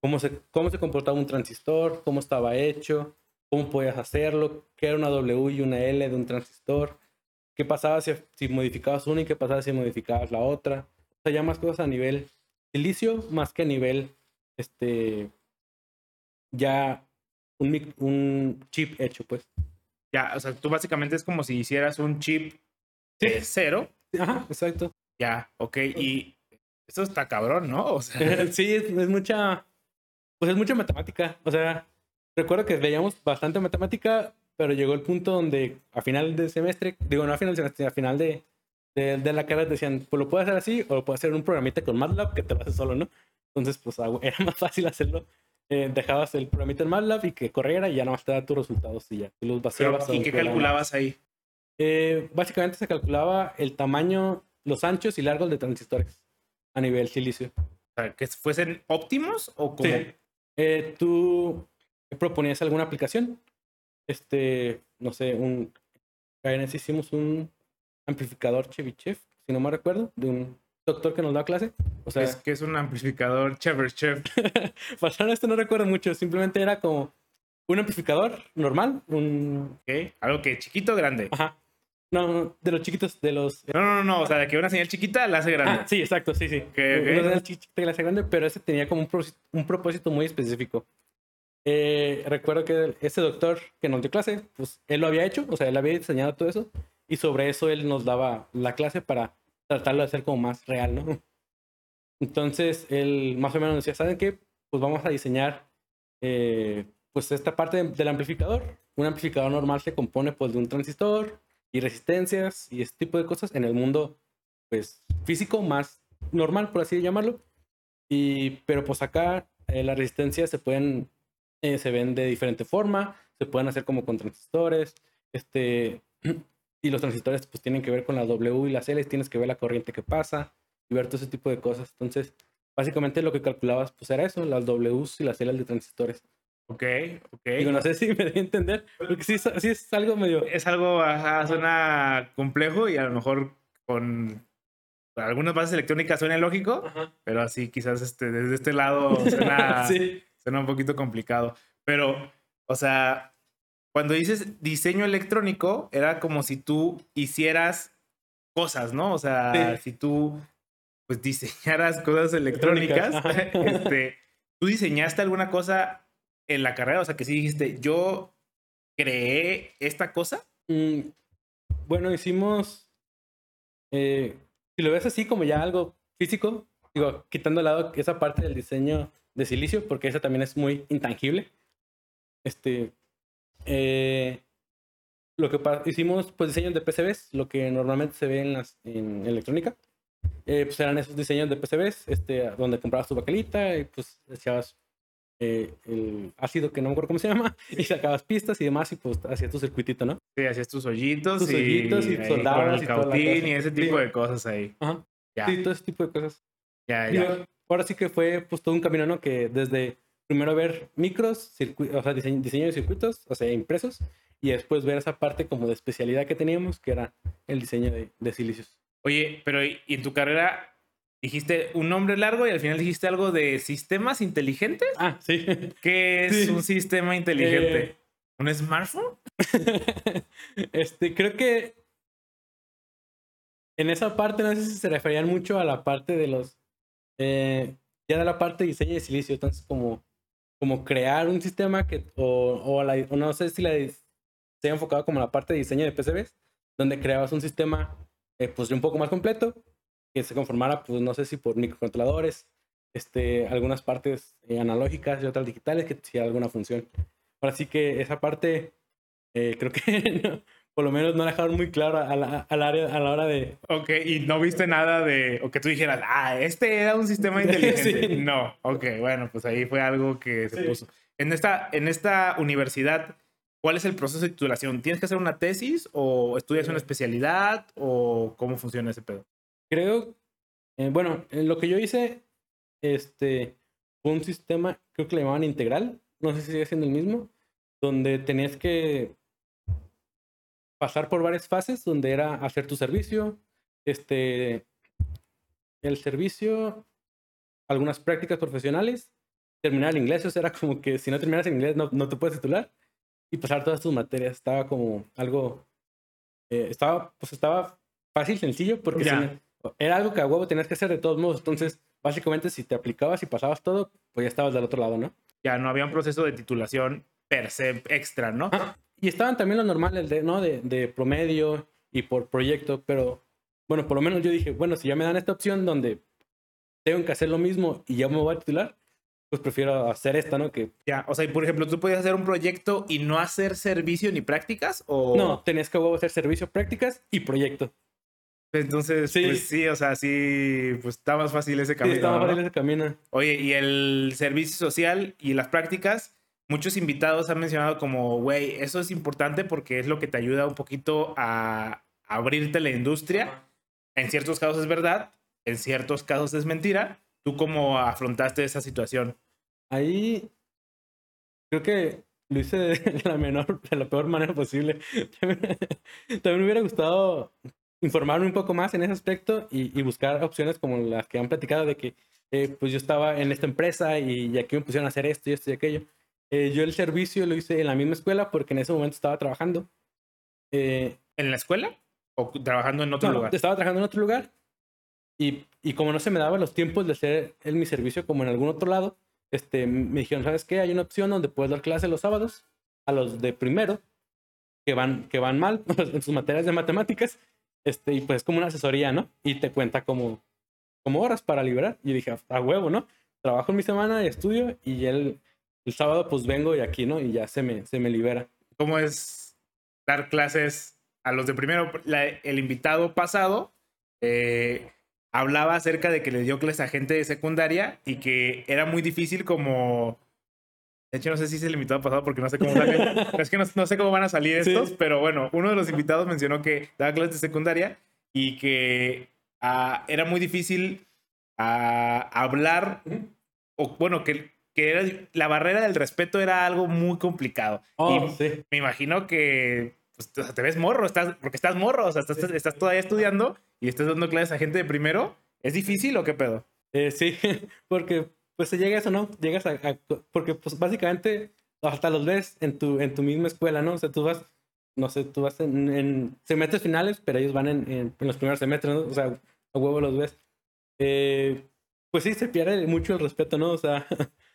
cómo se, cómo se comportaba un transistor, cómo estaba hecho, cómo podías hacerlo, qué era una W y una L de un transistor, qué pasaba si, si modificabas una y qué pasaba si modificabas la otra. O sea, ya más cosas a nivel silicio más que a nivel, este, ya un, un chip hecho, pues. Ya, o sea, tú básicamente es como si hicieras un chip de cero. Ajá, exacto. Ya, ok. Y eso está cabrón, ¿no? O sea, sí, es, es mucha, pues es mucha matemática. O sea, recuerdo que veíamos bastante matemática, pero llegó el punto donde a final de semestre, digo, no a final de semestre, a final de, de, de la carrera decían, pues lo puedes hacer así o lo puedes hacer en un programita con MATLAB que te lo haces solo, ¿no? Entonces, pues ah, era más fácil hacerlo. Eh, dejabas el programita en MATLAB y que corriera y ya nomás te da tus resultados y ya. Tú los pero, vaciabas. a ¿y qué calculabas ahí? Eh, básicamente se calculaba el tamaño, los anchos y largos de transistores a nivel silicio. O sea, que fuesen óptimos o como. Sí. Eh, tú proponías alguna aplicación. Este, no sé, un. En ese hicimos un amplificador Chevy-Chef, si no me recuerdo, de un doctor que nos da clase. O sea, es que es un amplificador Chevy Chef. pasaron esto no recuerdo mucho, simplemente era como un amplificador normal, un. ¿ok? Algo que chiquito o grande. Ajá. No, no, de los chiquitos, de los. No, no, no, no. O sea, de que una señal chiquita la hace grande. Ah, sí, exacto, sí, sí. ok. Uno de los chiquitos que la hace grande, pero ese tenía como un, un propósito muy específico. Eh, recuerdo que ese doctor que nos dio clase, pues él lo había hecho, o sea, él había diseñado todo eso, y sobre eso él nos daba la clase para tratarlo de hacer como más real, ¿no? Entonces, él más o menos decía, ¿saben qué? Pues vamos a diseñar, eh, pues esta parte del amplificador. Un amplificador normal se compone, pues, de un transistor y resistencias y este tipo de cosas en el mundo, pues, físico más normal, por así llamarlo. Y, pero pues acá eh, las resistencias se pueden, eh, se ven de diferente forma, se pueden hacer como con transistores, este, y los transistores pues tienen que ver con la W y las L, tienes que ver la corriente que pasa y ver todo ese tipo de cosas. Entonces, básicamente lo que calculabas pues era eso, las Ws y las L de transistores. Ok, ok. Digo, no sé si me di a entender, porque sí, es- sí es algo medio... Es algo, ajá, suena complejo y a lo mejor con algunas bases electrónicas suena lógico, Ajá. pero así quizás este, desde este lado suena, sí. suena un poquito complicado. Pero, o sea, cuando dices diseño electrónico, era como si tú hicieras cosas, ¿no? O sea, Sí. si tú pues diseñaras cosas electrónicas, este, ¿tú diseñaste alguna cosa en la carrera? O sea, que sí dijiste, yo creé esta cosa. Mm, bueno, hicimos. eh, si lo ves así como ya algo físico, digo, quitando al lado esa parte del diseño de silicio, porque esa también es muy intangible. Este. Eh, lo que hicimos, pues diseños de PCBs, lo que normalmente se ve en, las, en electrónica. Eh, pues eran esos diseños de PCBs, este, donde comprabas tu baquelita y pues echabas eh, el ácido que no me acuerdo cómo se llama, y sacabas pistas y demás, y pues hacías tu circuitito, ¿no? Sí, hacías tus hoyitos Tus y, hoyitos y soldabas con el y cosa. y ese tipo Sí. de cosas ahí. Ajá. Ya, Sí, todo ese tipo de cosas. ya, ya. ahora sí que fue pues todo un camino, ¿no? Que desde primero ver micros, o sea, diseño, diseño de circuitos, o sea, impresos, y después ver esa parte como de especialidad que teníamos, que era el diseño de, de silicios. Oye, pero ¿y y en tu carrera dijiste un nombre largo y al final dijiste algo de sistemas inteligentes? Ah, sí. ¿Qué es Sí. un sistema inteligente? Eh, ¿Un smartphone? este, creo que en esa parte no sé si se referían mucho a la parte de los eh, ya de la parte de diseño de silicio, entonces como como crear un sistema que o, o, la- o no sé si la se ha enfocado como la parte de diseño de PCBs, donde creabas un sistema eh, pues un poco más completo que se conformara pues no sé si por microcontroladores, este algunas partes eh, analógicas y otras digitales que hiciera alguna función. Ahora sí que esa parte eh, creo que por lo menos no dejaron muy claro a la, a la a la hora de... Ok, y no viste nada de, o que tú dijeras, ah, este era un sistema inteligente. Sí. No, ok, bueno, pues ahí fue algo que se Sí. puso. En esta, en esta universidad, ¿cuál es el proceso de titulación? ¿Tienes que hacer una tesis o estudias una Sí. especialidad o cómo funciona ese pedo? Creo, eh, bueno, en lo que yo hice, este, fue un sistema, creo que le llamaban integral, no sé si sigue siendo el mismo, donde tenías que pasar por varias fases, donde era hacer tu servicio, este, el servicio, algunas prácticas profesionales, terminar el inglés, o sea, era como que si no terminas el inglés no, no te puedes titular, y pasar todas tus materias, estaba como algo, eh, estaba, pues estaba fácil, sencillo, porque si era algo que a huevo tenías que hacer de todos modos. Entonces, básicamente, si te aplicabas y pasabas todo, pues ya estabas del otro lado, ¿no? Ya no había un proceso de titulación per se extra, ¿no? Ah, y estaban también los normales, de, ¿no? De, de promedio y por proyecto, pero bueno, por lo menos yo dije, bueno, si ya me dan esta opción donde tengo que hacer lo mismo y ya me voy a titular, pues prefiero hacer esta, ¿no? Que Ya, o sea, y por ejemplo, tú podías hacer un proyecto y no hacer servicio ni prácticas o no, tenías que hacer servicio, prácticas y proyecto. Entonces, Sí. pues sí, o sea, sí, pues está más fácil ese Sí, camino. estaba ¿no? fácil ese camino. Oye, y el servicio social y las prácticas, muchos invitados han mencionado como, güey, eso es importante porque es lo que te ayuda un poquito a abrirte la industria. En ciertos casos es verdad, en ciertos casos es mentira. ¿Tú cómo afrontaste esa situación? Ahí creo que lo hice de la menor, de la peor manera posible. También, también me hubiera gustado informarme un poco más en ese aspecto y, y buscar opciones como las que han platicado de que eh, pues yo estaba en esta empresa y, y aquí me pusieron a hacer esto y esto y aquello. Eh, yo el servicio lo hice en la misma escuela porque en ese momento estaba trabajando. Eh, ¿En la escuela? ¿O trabajando en otro no, lugar? Estaba trabajando en otro lugar y, y como no se me daban los tiempos de hacer el, mi servicio como en algún otro lado, este, me dijeron, ¿sabes qué? Hay una opción donde puedes dar clase los sábados a los de primero que van, que van mal en sus materias de matemáticas este, y pues es como una asesoría, ¿no? Y te cuenta como, como horas para liberar. Y dije, a huevo, ¿no? Trabajo en mi semana y estudio y el, el sábado pues vengo y aquí, ¿no? Y ya se me, se me libera. ¿Cómo es dar clases a los de primero? La- el invitado pasado eh, hablaba acerca de que le dio clases a gente de secundaria y que era muy difícil como... De hecho, no sé si es el invitado pasado porque no sé cómo salen. es que no, no sé cómo van a salir Sí. estos, pero bueno, uno de los invitados mencionó que daba clases de secundaria y que ah, era muy difícil ah, hablar, o bueno, que, que era, la barrera del respeto era algo muy complicado. Oh, Y sí. me imagino que pues, te ves morro, estás, porque estás morro, o sea, estás, estás todavía estudiando y estás dando clases a gente de primero. ¿Es difícil o qué pedo? Eh, sí, porque pues se llega a eso, ¿no? Llegas a, a- porque pues básicamente hasta los ves en tu, en tu misma escuela, ¿no? O sea, tú vas, no sé, tú vas en, en semestres finales, pero ellos van en, en- en los primeros semestres, ¿no? O sea, a huevo los ves. Eh, pues sí, se pierde mucho el respeto, ¿no? O sea,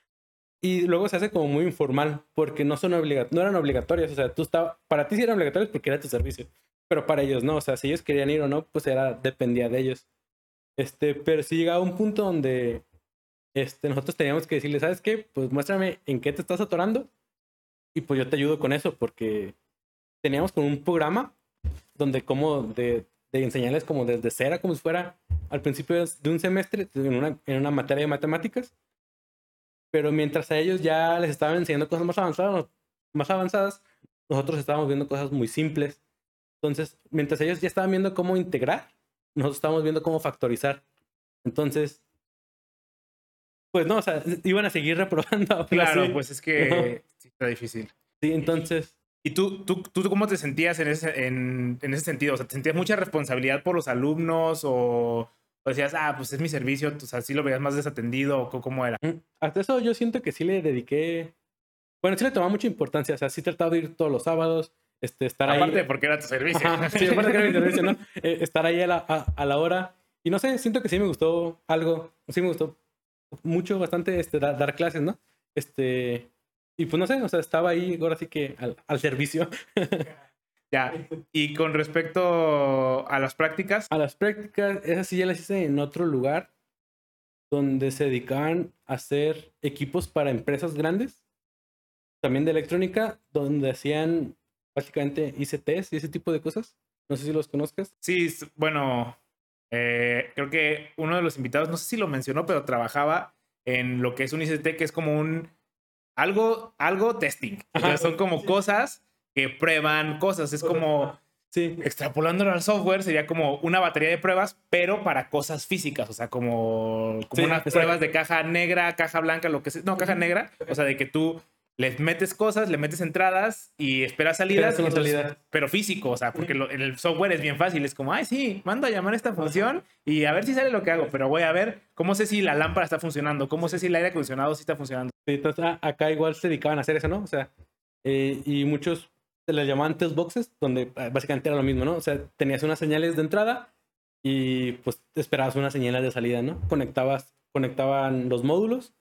y luego se hace como muy informal, porque no son obliga no eran obligatorias, o sea, tú estabas, para ti sí eran obligatorias porque era tu servicio, pero para ellos no, o sea, si ellos querían ir o no, pues era, dependía de ellos. Este, pero sí llegaba un punto donde este, nosotros teníamos que decirle, ¿sabes qué? Pues muéstrame en qué te estás atorando y pues yo te ayudo con eso porque teníamos como un programa donde como de, de enseñarles como desde cero, como si fuera al principio de un semestre en una, en una materia de matemáticas, pero mientras a ellos ya les estaban enseñando cosas más avanzadas, más avanzadas, nosotros estábamos viendo cosas muy simples. Entonces, mientras ellos ya estaban viendo cómo integrar, nosotros estábamos viendo cómo factorizar. Entonces, pues no, o sea, iban a seguir reprobando. Claro, así. pues es que sí está difícil. Sí, entonces, ¿Y tú, tú, tú cómo te sentías en ese, en, en ese sentido? O sea, ¿te sentías mucha responsabilidad por los alumnos o, o decías, ah, pues es mi servicio, o sea, sí lo veías más desatendido o cómo era? mm, hasta eso yo siento que sí le dediqué, bueno, sí le tomaba mucha importancia, o sea, sí trataba de ir todos los sábados, este, estar Aparte ahí. porque era tu servicio. Ajá, sí, aparte que era mi servicio, ¿no? Eh, estar ahí a la, a, a la hora. Y no sé, siento que sí me gustó algo, sí me gustó mucho, bastante este, da- dar clases, ¿no? Este, y pues no sé, o sea, estaba ahí ahora sí que al, al servicio. Ya. Y con respecto a las prácticas, A las prácticas, esas sí ya las hice en otro lugar donde se dedicaban a hacer equipos para empresas grandes, también de electrónica, donde hacían básicamente ICTs y ese tipo de cosas. No sé si los conozcas. sí, bueno, eh, creo que uno de los invitados, no sé si lo mencionó, pero trabajaba en lo que es un ICT, que es como un algo, algo testing. O sea, Ajá. son como cosas que prueban cosas. Es como Sí, extrapolándolo al software, sería como una batería de pruebas, pero para cosas físicas. O sea, como, como Sí, unas exacto. pruebas de caja negra, caja blanca, lo que sea. No, caja negra. O sea, de que tú les metes cosas, le metes entradas y esperas salidas. Entonces- salida. Pero físico, o sea, porque lo- el software es bien fácil. Es como, ay, sí, mando a llamar a esta función y a ver si sale lo que hago. Pero voy a ver cómo sé si la lámpara está funcionando, cómo sé si el aire acondicionado sí está funcionando. Sí, entonces a- acá igual se dedicaban a hacer eso, ¿no? O sea, eh, y muchos se les llamaban test boxes, donde eh, básicamente era lo mismo, ¿no? O sea, tenías unas señales de entrada y pues esperabas una señal de salida, ¿no? Conectabas, conectaban los módulos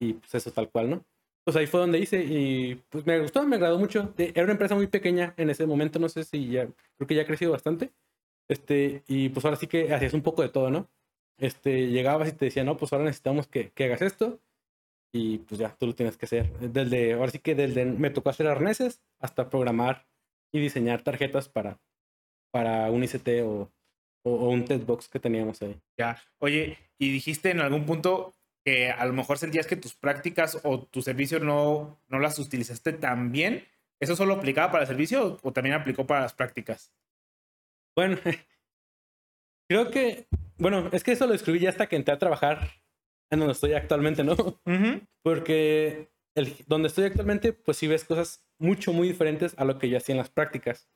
y pues eso tal cual, ¿no? Pues ahí fue donde hice y pues me gustó, me agradó mucho. Era una empresa muy pequeña en ese momento, no sé si ya, creo que ya ha crecido bastante. Este, y pues ahora sí que hacías un poco de todo, ¿no? Este, llegabas y te decían, no, pues ahora necesitamos que, que hagas esto y pues ya, tú lo tienes que hacer. Desde, ahora sí que desde, me tocó hacer arneses hasta programar y diseñar tarjetas para, para un ICT o, o, o un box que teníamos ahí. Ya, oye, y dijiste en algún punto que a lo mejor sentías que tus prácticas o tu servicio no, no las utilizaste tan bien. ¿Eso solo aplicaba para el servicio o también aplicó para las prácticas? Bueno, creo que, bueno, es que eso lo escribí ya hasta que entré a trabajar en donde estoy actualmente, ¿no? Porque el, donde estoy actualmente, pues sí ves cosas mucho, muy diferentes a lo que yo hacía en las prácticas.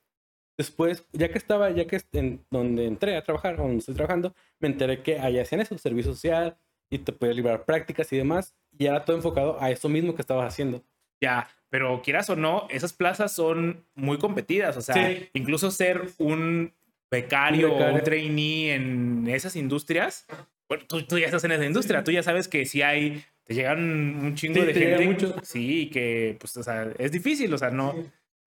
Después, ya que estaba, ya que en donde entré a trabajar, donde estoy trabajando, me enteré que allá hacían eso, servicio social, y te podías liberar prácticas y demás, y era todo enfocado a eso mismo que estabas haciendo. Ya, pero quieras o no, esas plazas son muy competidas, o sea, incluso ser un becario, o un trainee en esas industrias, bueno, tú, tú, ya estás en esa industria, tú ya sabes que si hay, te llegan un chingo de gente. Mucho. Sí, que pues, o sea, es difícil, o sea, no.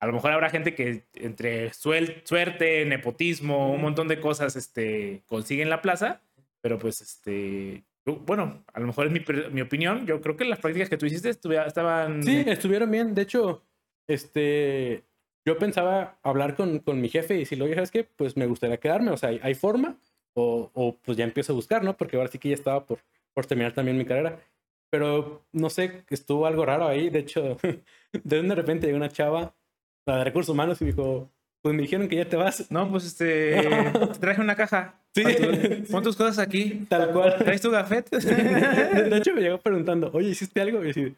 A lo mejor habrá gente que entre suerte, nepotismo, un montón de cosas, este, consiguen la plaza, pero pues, este, bueno, a lo mejor es mi, mi, opinión. Yo creo que las prácticas que tú hiciste estaban. Sí, estuvieron bien. De hecho, este. Yo pensaba hablar con, con mi jefe y decirle, oye, ¿sabes qué? Pues me gustaría quedarme. O sea, hay, hay forma. O, o, pues ya empiezo a buscar, ¿no? Porque ahora sí que ya estaba por, por terminar también mi carrera. Pero no sé, estuvo algo raro ahí. De hecho, de repente llegó una chava, la de recursos humanos, y dijo, pues me dijeron que ya te vas. No, pues este, te traje una caja. Sí. pon tus cosas aquí. Tal cual. ¿Traes tu gafet? De hecho, me llegó preguntando, oye, ¿hiciste algo? Y yo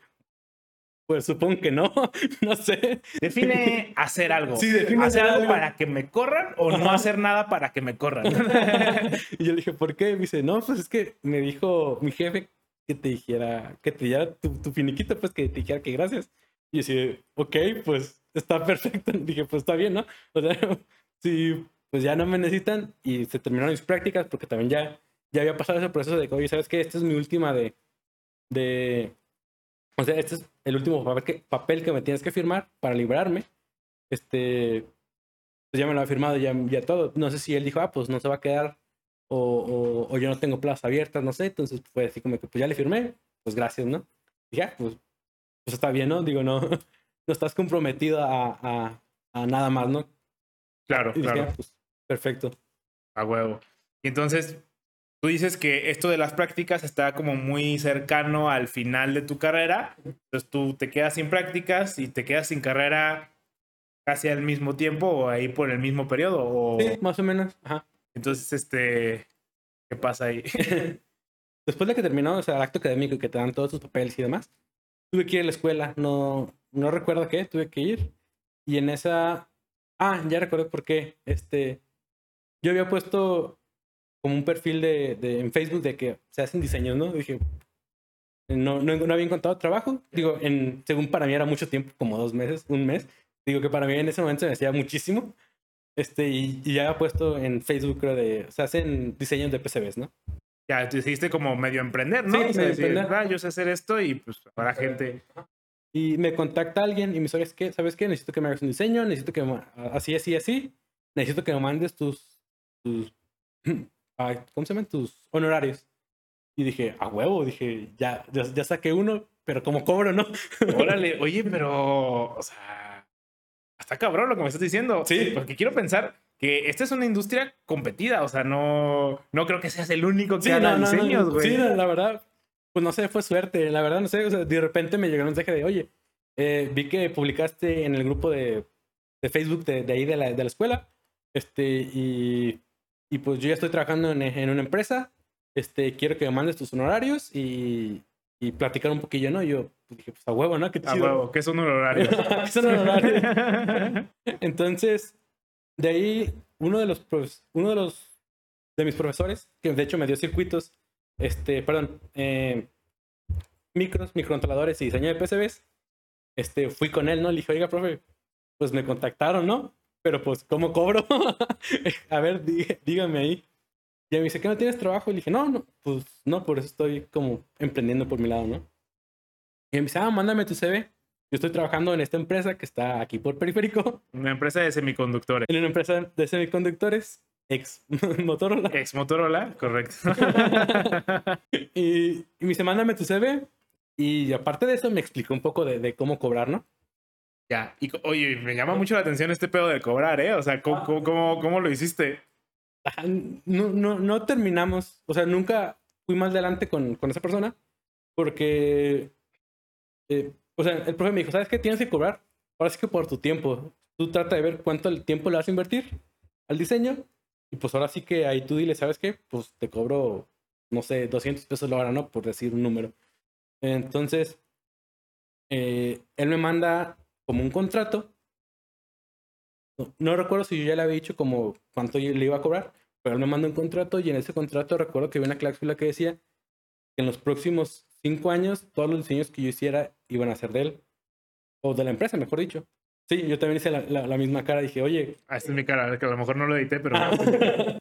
pues supongo que no, no sé. Define hacer algo. Sí, define hacer algo, para que me corran o no hacer nada para que me corran. y yo le dije, ¿por qué? Me dice, no, pues es que me dijo mi jefe que te dijera, que te diera tu, tu finiquito, pues que te dijera que gracias. Y yo dije, ok, pues está perfecto. Dije, pues está bien, ¿no? O sea, sí, pues ya no me necesitan y se terminaron mis prácticas porque también ya, ya había pasado ese proceso de que, oye, ¿sabes qué? Esta es mi última de, de, o sea, este es el último papel que, papel que me tienes que firmar para librarme. Este, pues ya me lo ha firmado ya, ya todo. No sé si él dijo, ah, pues no se va a quedar o, o, o yo no tengo plazas abiertas, no sé. Entonces fue así como que, pues ya le firmé, pues gracias, ¿no? Y ya, pues, pues está bien, ¿no? Digo, no, no estás comprometido a, a, a nada más, ¿no? Claro, claro. pues, perfecto. A huevo. Y entonces, tú dices que esto de las prácticas está como muy cercano al final de tu carrera. Entonces tú te quedas sin prácticas y te quedas sin carrera casi al mismo tiempo o ahí por el mismo periodo. O... Sí, más o menos. Ajá. Entonces, este, ¿qué pasa ahí? Después de que terminó o sea, el acto académico y que te dan todos tus papeles y demás, tuve que ir a la escuela. No, no recuerdo qué, tuve que ir. Y en esa... Ah, ya recuerdo por qué. Este, yo había puesto como un perfil de, de, en Facebook de que se hacen diseños, ¿no? Dije, no, no, no, había encontrado trabajo. Digo, en, según para mí era mucho tiempo, como dos meses, un mes. Digo que para mí en ese momento se me hacía muchísimo. Este, y, y ya había puesto en Facebook, creo, de, se hacen diseños de PCBs, ¿no? Ya decidiste como medio emprender, ¿no? Sí, o sea, medio decir, ah, yo sé hacer esto y pues para gente y me contacta alguien y me dice, ¿qué? ¿sabes qué? Necesito que me hagas un diseño, necesito que me... así, así, así, necesito que me mandes tus, tus ¿cómo se llaman? Tus honorarios. Y dije, a huevo, dije, ya, ya, ya, saqué uno, pero como cobro, ¿no? Órale, oye, pero, o sea, hasta cabrón lo que me estás diciendo. Sí. Porque quiero pensar que esta es una industria competida, o sea, no, no creo que seas el único que sí, haga no, no, diseños, güey. sí, la verdad, pues no sé, fue suerte, la verdad no sé, o sea, de repente me llegó un mensaje de, oye, eh, vi que publicaste en el grupo de, de Facebook de, de, ahí de la, de la escuela, este, y, y, pues yo ya estoy trabajando en, en, una empresa, este, quiero que me mandes tus honorarios y, y platicar un poquillo, ¿no? Y yo pues, dije, pues a huevo, ¿no? Qué chido. A huevo, ¿qué son honorarios? ¿Qué son honorarios? Entonces, de ahí, uno de los, uno de los, de mis profesores, que de hecho me dio circuitos, este, perdón, eh, micros, microcontroladores y diseño de PCBs, este, fui con él, ¿no? Le dije, oiga, profe, pues me contactaron, ¿no? Pero pues, ¿cómo cobro? a ver, di, dígame ahí. Y me dice, ¿qué no tienes trabajo? Y le dije, no, no, pues no, por eso estoy como emprendiendo por mi lado, ¿no? Y me dice, ah, mándame tu CV. Yo estoy trabajando en esta empresa que está aquí por periférico. Una empresa de semiconductores. En una empresa de semiconductores, ex Motorola. Ex Motorola, correcto. y, y me dice, mándame tu CV. Y aparte de eso, me explicó un poco de, de cómo cobrar, ¿no? Ya, y oye, me llama mucho la atención este pedo de cobrar, ¿eh? O sea, ¿cómo, cómo, cómo, cómo lo hiciste? No, no, no terminamos, o sea, nunca fui más adelante con, con esa persona porque, eh, o sea, el profe me dijo, ¿sabes qué? Tienes que cobrar, ahora sí que por tu tiempo. Tú trata de ver cuánto el tiempo le vas a invertir al diseño y pues ahora sí que ahí tú dile, ¿sabes qué? Pues te cobro, no sé, 200 pesos la hora, ¿no? Por decir un número. Entonces, eh, él me manda como un contrato. No, no, recuerdo si yo ya le había dicho como cuánto le iba a cobrar, pero él me manda un contrato y en ese contrato recuerdo que había una cláusula que decía que en los próximos cinco años todos los diseños que yo hiciera iban a ser de él, o de la empresa, mejor dicho. Sí, yo también hice la, la, la misma cara. Dije, oye. Ah, esta es mi cara, que a lo mejor no lo edité, pero.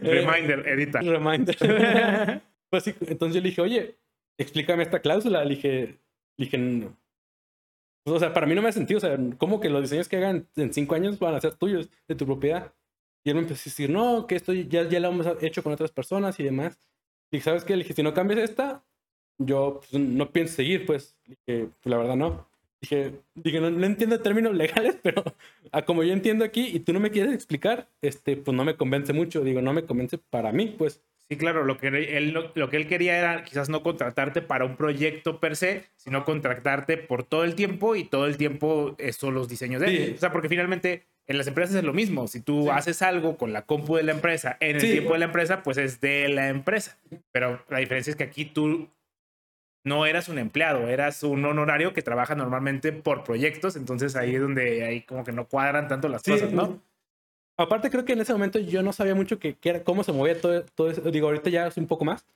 Reminder, edita. Reminder. pues sí, entonces yo le dije, oye, explícame esta cláusula. Le dije, le dije, no. O sea, para mí no me ha sentido. O sea, ¿cómo que los diseños que hagan en cinco años van a ser tuyos, de tu propiedad? Y él me empezó a decir, no, que esto ya, ya lo hemos hecho con otras personas y demás. Y ¿sabes qué? Le dije, si no cambias esta, yo pues, no pienso seguir, pues. Pues la verdad no. Dije, dije no, no, entiendo términos legales, pero a como yo entiendo aquí y tú no me quieres explicar, este, pues no me convence mucho. Digo, no me convence para mí, pues. Sí, claro, lo que él, lo, lo, que él quería era quizás no contratarte para un proyecto per se, sino contratarte por todo el tiempo y todo el tiempo son los diseños de él. Sí. O sea, porque finalmente en las empresas es lo mismo. Si tú sí. haces algo con la compu de la empresa en el sí. tiempo de la empresa, pues es de la empresa. Pero la diferencia es que aquí tú no eras un empleado, eras un honorario que trabaja normalmente por proyectos, entonces ahí es donde ahí como que no cuadran tanto las cosas, ¿no? Aparte creo que en ese momento yo no sabía mucho que, que era, cómo se movía todo, todo eso, digo, ahorita ya es un poco más,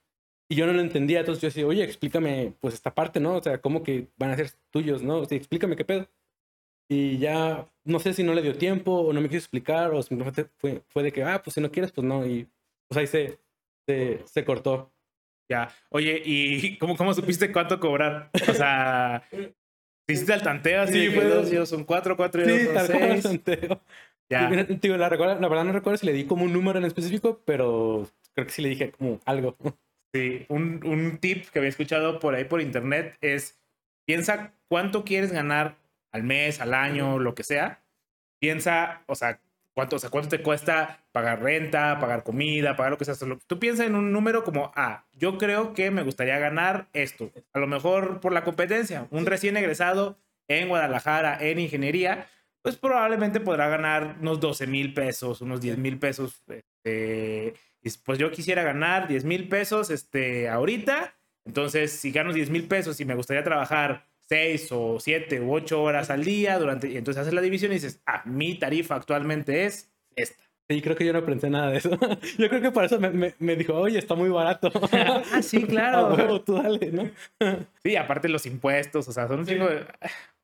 y yo no lo entendía, entonces yo decía, oye, explícame pues esta parte, ¿no? O sea, ¿cómo que van a ser tuyos, no? O sea, explícame qué pedo. Y ya, no sé si no le dio tiempo o no me quiso explicar o simplemente fue, fue de que, ah, pues si no quieres, pues no, y pues ahí se, se, se cortó. Ya. Oye, ¿y cómo, cómo supiste cuánto cobrar? O sea, ¿hiciste el tanteo así? Sí, fue dos dos son cuatro, cuatro y sí, dos son tal seis. tanteo. Ya. Digo, la, recuerdo, la, verdad no recuerdo si le di como un número en específico, pero creo que sí le dije como algo. Sí, un, un tip que había escuchado por ahí por internet es, piensa cuánto quieres ganar al mes, al año, lo que sea. Piensa, o sea, cuánto, o sea, cuánto te cuesta pagar renta, pagar comida, pagar lo que sea. Tú piensas en un número como, ah, yo creo que me gustaría ganar esto. A lo mejor por la competencia, un recién egresado en Guadalajara en ingeniería, pues probablemente podrá ganar unos 12 mil pesos, unos 10 mil pesos. Este, y pues yo quisiera ganar 10 mil pesos este, ahorita. Entonces, si gano 10 mil pesos y me gustaría trabajar 6 o 7 u 8 horas al día, durante, y entonces haces la división y dices, ah, mi tarifa actualmente es esta. Sí, creo que yo no aprendí nada de eso. Yo creo que por eso me, me, me dijo, oye, está muy barato. ah, sí, claro. huevo, tú dale, ¿no? sí, aparte los impuestos, o sea, son un, sí. de,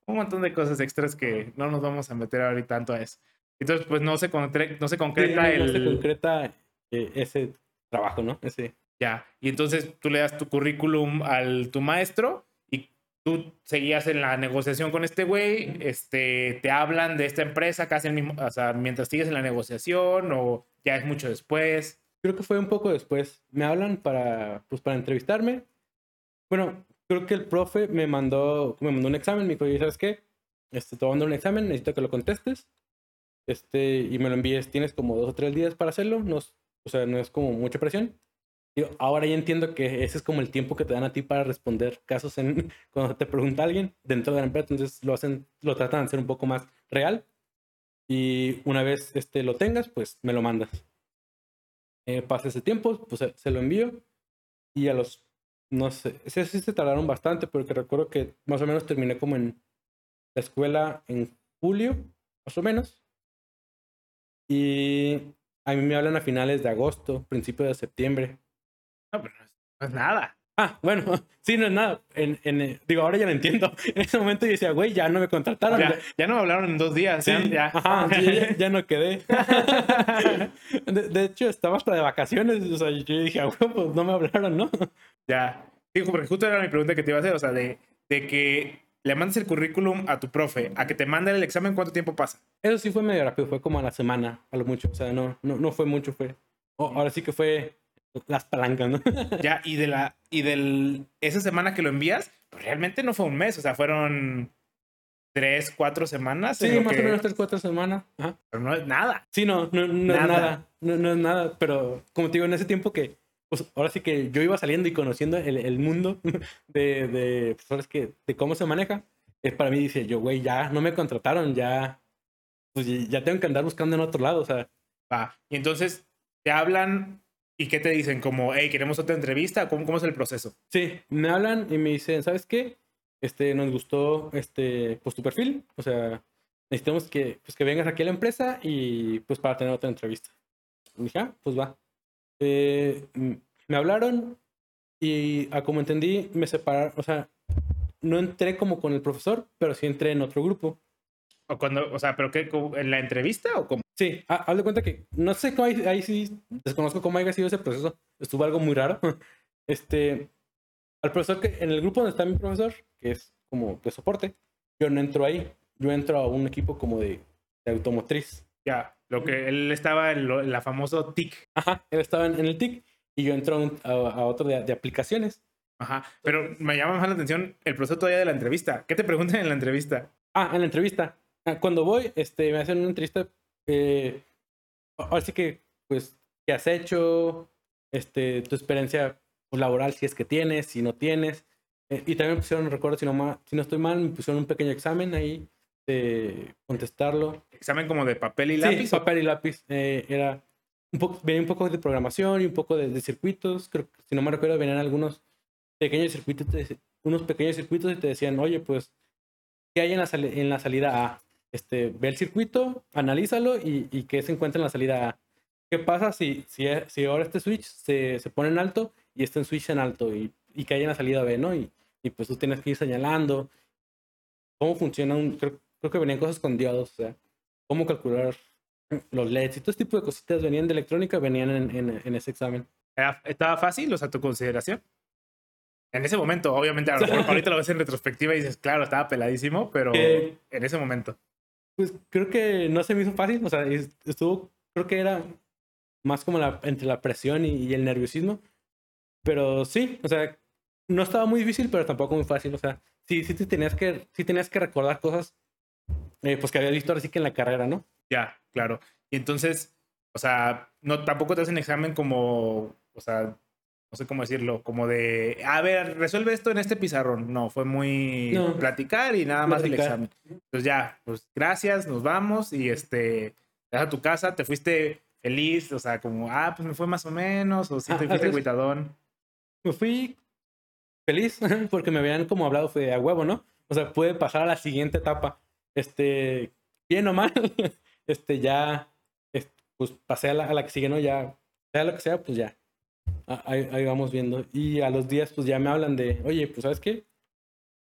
un montón de cosas extras que no nos vamos a meter ahorita tanto a eso. Entonces, pues no se, concre no se concreta sí, el... No se concreta eh, ese trabajo, ¿no? Ese... Ya, y entonces tú le das tu currículum al tu maestro tú seguías en la negociación con este güey, este, te hablan de esta empresa casi el mismo, o sea, mientras sigues en la negociación o ya es mucho después. Creo que fue un poco después. Me hablan para, pues, para entrevistarme. Bueno, creo que el profe me mandó, me mandó un examen, me dijo, ¿sabes qué? Este, te voy a mandar un examen, necesito que lo contestes. Este, y me lo envíes, tienes como dos o tres días para hacerlo, no, o sea, no es como mucha presión. Ahora ya entiendo que ese es como el tiempo que te dan a ti para responder casos en, cuando te pregunta alguien dentro de la empresa, entonces lo hacen, lo tratan de hacer un poco más real. Y una vez este, lo tengas, pues me lo mandas. Eh, pasa ese tiempo, pues se, se, lo envío. Y a los, no sé, sí, se tardaron bastante, porque recuerdo que más o menos terminé como en la escuela en julio, más o menos. Y a mí me hablan a finales de agosto, principio de septiembre. No, pero no es nada. Ah, bueno, sí, no es nada. En, en, eh, digo, ahora ya lo entiendo. En ese momento yo decía, güey, ya no me contrataron. Ya, ya no me hablaron en dos días. Sí, ya. Ajá, sí, ya, ya no quedé. De, de hecho, estaba hasta de vacaciones. O sea, yo dije, ah, güey, pues no me hablaron, ¿no? Ya. Sí, porque justo era mi pregunta que te iba a hacer. O sea, de, de que le mandes el currículum a tu profe, a que te manden el examen, ¿cuánto tiempo pasa? Eso sí fue medio rápido, fue como a la semana, a lo mucho. O sea, no, no, no fue mucho, fue. ahora sí que fue las palancas, ¿no? Ya, y de la, y del, esa semana que lo envías, pues realmente no fue un mes, o sea, fueron tres, cuatro semanas. Sí, más que- o menos tres, cuatro semanas. Ajá. Pero no es nada. Sí, no, no, no Nada. es nada. No, no es nada. Pero como te digo, en ese tiempo que, pues ahora sí que yo iba saliendo y conociendo el, el mundo de, de, pues, ahora es que, de cómo se maneja, es para mí dice, yo, güey, ya no me contrataron, ya, pues ya tengo que andar buscando en otro lado. O sea, Va. Y entonces te hablan y ¿qué te dicen? Como, hey, queremos otra entrevista. ¿Cómo, cómo es el proceso? sí, me hablan y me dicen, ¿sabes qué? Este, nos gustó este, pues tu perfil. O sea, necesitamos que, pues, que vengas aquí a la empresa y pues para tener otra entrevista. Y dije, ah, pues va. Eh, me hablaron y a como entendí, me separaron, o sea, no entré como con el profesor, pero sí entré en otro grupo. O cuando, o sea, pero qué, ¿Cómo- en la entrevista o cómo? Sí, ha- haz de cuenta que no sé cómo, ahí, ahí sí desconozco cómo haya sido ese proceso. Estuvo algo muy raro. Este, al profesor que en el grupo donde está mi profesor, que es como de soporte, yo no entro ahí. Yo entro a un equipo como de, de automotriz. Ya, lo que él estaba en, lo- en la famoso TIC. Ajá, él estaba en, en el TIC y yo entro a, un- a- a otro de, de aplicaciones. Ajá. Pero me llama más la atención el proceso todavía de la entrevista. ¿Qué te preguntan en la entrevista? Ah, en la entrevista. Cuando voy, este, me hacen una entrevista. Eh, ahora sí que, pues, ¿qué has hecho? Este, tu experiencia laboral, si es que tienes, si no tienes. Eh, y también me pusieron, recuerdo, si no, ma- si no estoy mal, me pusieron un pequeño examen ahí de contestarlo. Examen como de papel y Sí, lápiz. o- papel y lápiz. eh, era un poco, venía un poco de programación y un poco de, de circuitos. Creo que, si no me recuerdo, venían algunos pequeños circuitos, unos pequeños circuitos y te decían, oye, pues, ¿qué hay en la, en la salida A? Este, ve el circuito, analízalo y, y qué se encuentra en la salida A. ¿Qué pasa si, si, si ahora este switch se, se pone en alto y este switch en alto y, y que hay en la salida B, ¿no? Y, y pues tú tienes que ir señalando cómo funciona un... Creo, creo que venían cosas con diodos, o sea, cómo calcular los LEDs y todo este tipo de cositas venían de electrónica, venían en, en, en ese examen. ¿Estaba fácil? O sea, tu consideración. En ese momento, obviamente, a lo mejor ahorita lo ves en retrospectiva y dices, claro, estaba peladísimo, pero Eh, en ese momento. Pues creo que no se me hizo fácil, o sea, es- estuvo, creo que era más como la, entre la presión y, y el nerviosismo, pero sí, o sea, no estaba muy difícil, pero tampoco muy fácil, o sea, sí, sí te tenías que, sí tenías que recordar cosas, eh, pues que había visto ahora sí que en la carrera, ¿no? Ya, claro. Y entonces, o sea, no, tampoco te hacen examen como, o sea, no sé cómo decirlo, como de, a ver, resuelve esto en este pizarrón. No, fue muy No. platicar y nada más el examen. Entonces ya, pues gracias, nos vamos y este, te vas a tu casa, te fuiste feliz, o sea, como, ah, pues me fue más o menos, o sí Ah, te a fuiste agüitadón. me fui feliz porque me habían como hablado fue de a huevo, ¿no? O sea, puede pasar a la siguiente etapa. Este, bien o mal, este, ya, es- pues pasé a la, a la que sigue, ¿no? Ya, sea lo que sea, pues ya. A- Ahí, ahí vamos viendo. Y a los días, pues ya me hablan de, oye, pues ¿sabes qué?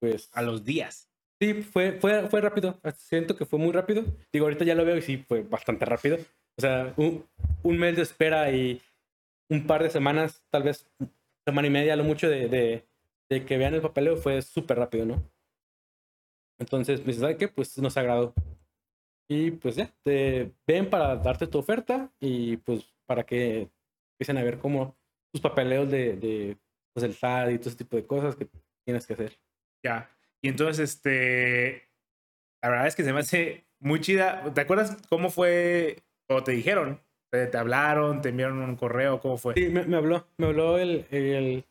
Pues A los días. sí, fue, fue, fue rápido. Siento que fue muy rápido. Digo, ahorita ya lo veo y sí, fue bastante rápido. O sea, un, un mes de espera y un par de semanas, tal vez semana y media, lo mucho de, de, de que vean el papeleo fue súper rápido, ¿no? Entonces, pues, ¿sabes qué? Pues nos agradó. Y pues ya, te ven para darte tu oferta y pues para que empiecen a ver cómo tus papeleos de, de pues, el SAT y todo ese tipo de cosas que tienes que hacer. Ya. Y entonces, este, la verdad es que se me hace muy chida. ¿Te acuerdas cómo fue o te dijeron? ¿Te, te hablaron? ¿Te enviaron un correo? ¿Cómo fue? Sí, me, me habló, me habló el, el,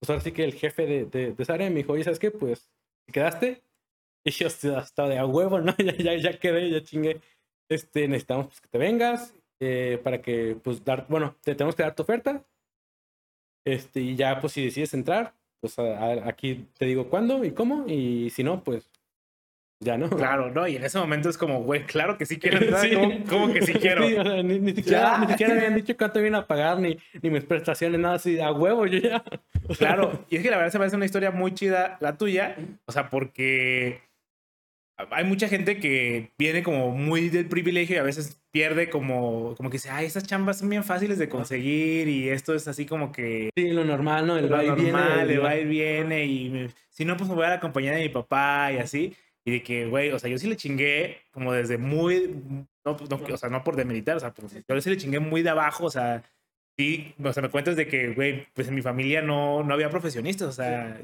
pues ahora sí que el jefe de, de, de esa área me dijo, oye, ¿sabes qué? Pues, ¿te quedaste? Y yo hasta de a huevo, ¿no? Ya, ya, ya quedé, ya chingué. Este, necesitamos pues, que te vengas eh, para que, pues, dar, bueno, te tenemos que dar tu oferta. Este, y ya, pues, si decides entrar, pues a- a- aquí te digo cuándo y cómo, y si no, pues, ya no. Claro, ¿no? Y en ese momento es como, güey, claro que sí quiero entrar. ¿Cómo, cómo que sí quiero? Sí, o sea, ni, ni siquiera, ni siquiera me habían dicho cuánto iban a pagar, ni, ni mis prestaciones, nada así, a huevo, yo ya. Claro, y es que la verdad se me hace una historia muy chida la tuya, o sea, porque hay mucha gente que viene como muy del privilegio y a veces pierde como, como que dice, ay, estas chambas son bien fáciles de conseguir y esto es así como que Sí, lo normal, ¿no? El va y viene. normal, el- el va y viene y me- si no, pues me voy a la compañía de mi papá y así. Y de que, güey, o sea, yo sí le chingué como desde muy, no, no, o sea, no por demeritar, o sea, pues, yo sí le chingué muy de abajo, o sea, sí, o sea, me cuentas de que, güey, pues en mi familia no, no había profesionistas, o sea,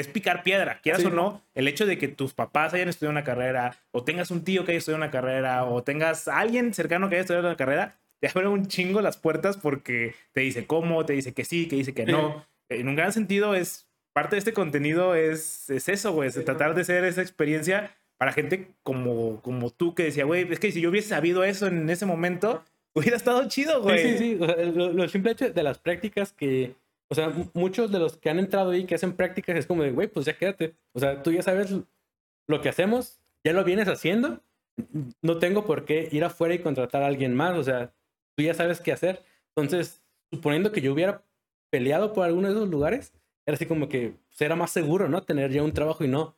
es picar piedra, quieras Sí. o no, el hecho de que tus papás hayan estudiado una carrera, o tengas un tío que haya estudiado una carrera, o tengas a alguien cercano que haya estudiado una carrera, te abre un chingo las puertas porque te dice cómo, te dice que sí, que dice que no. En un gran sentido es, parte de este contenido es, es eso, güey, es tratar de ser esa experiencia para gente como, como tú que decía, güey, es que si yo hubiese sabido eso en ese momento, hubiera estado chido, güey. Sí, sí, sí. O sea, lo, lo simple hecho de las prácticas que, o sea, mu- muchos de los que han entrado ahí que hacen prácticas es como de, güey, pues ya quédate. O sea, tú ya sabes lo que hacemos, ya lo vienes haciendo. No tengo por qué ir afuera y contratar a alguien más. O sea, tú ya sabes qué hacer. Entonces, suponiendo que yo hubiera peleado por alguno de esos lugares, era así como que pues, era más seguro, ¿no? Tener ya un trabajo y no.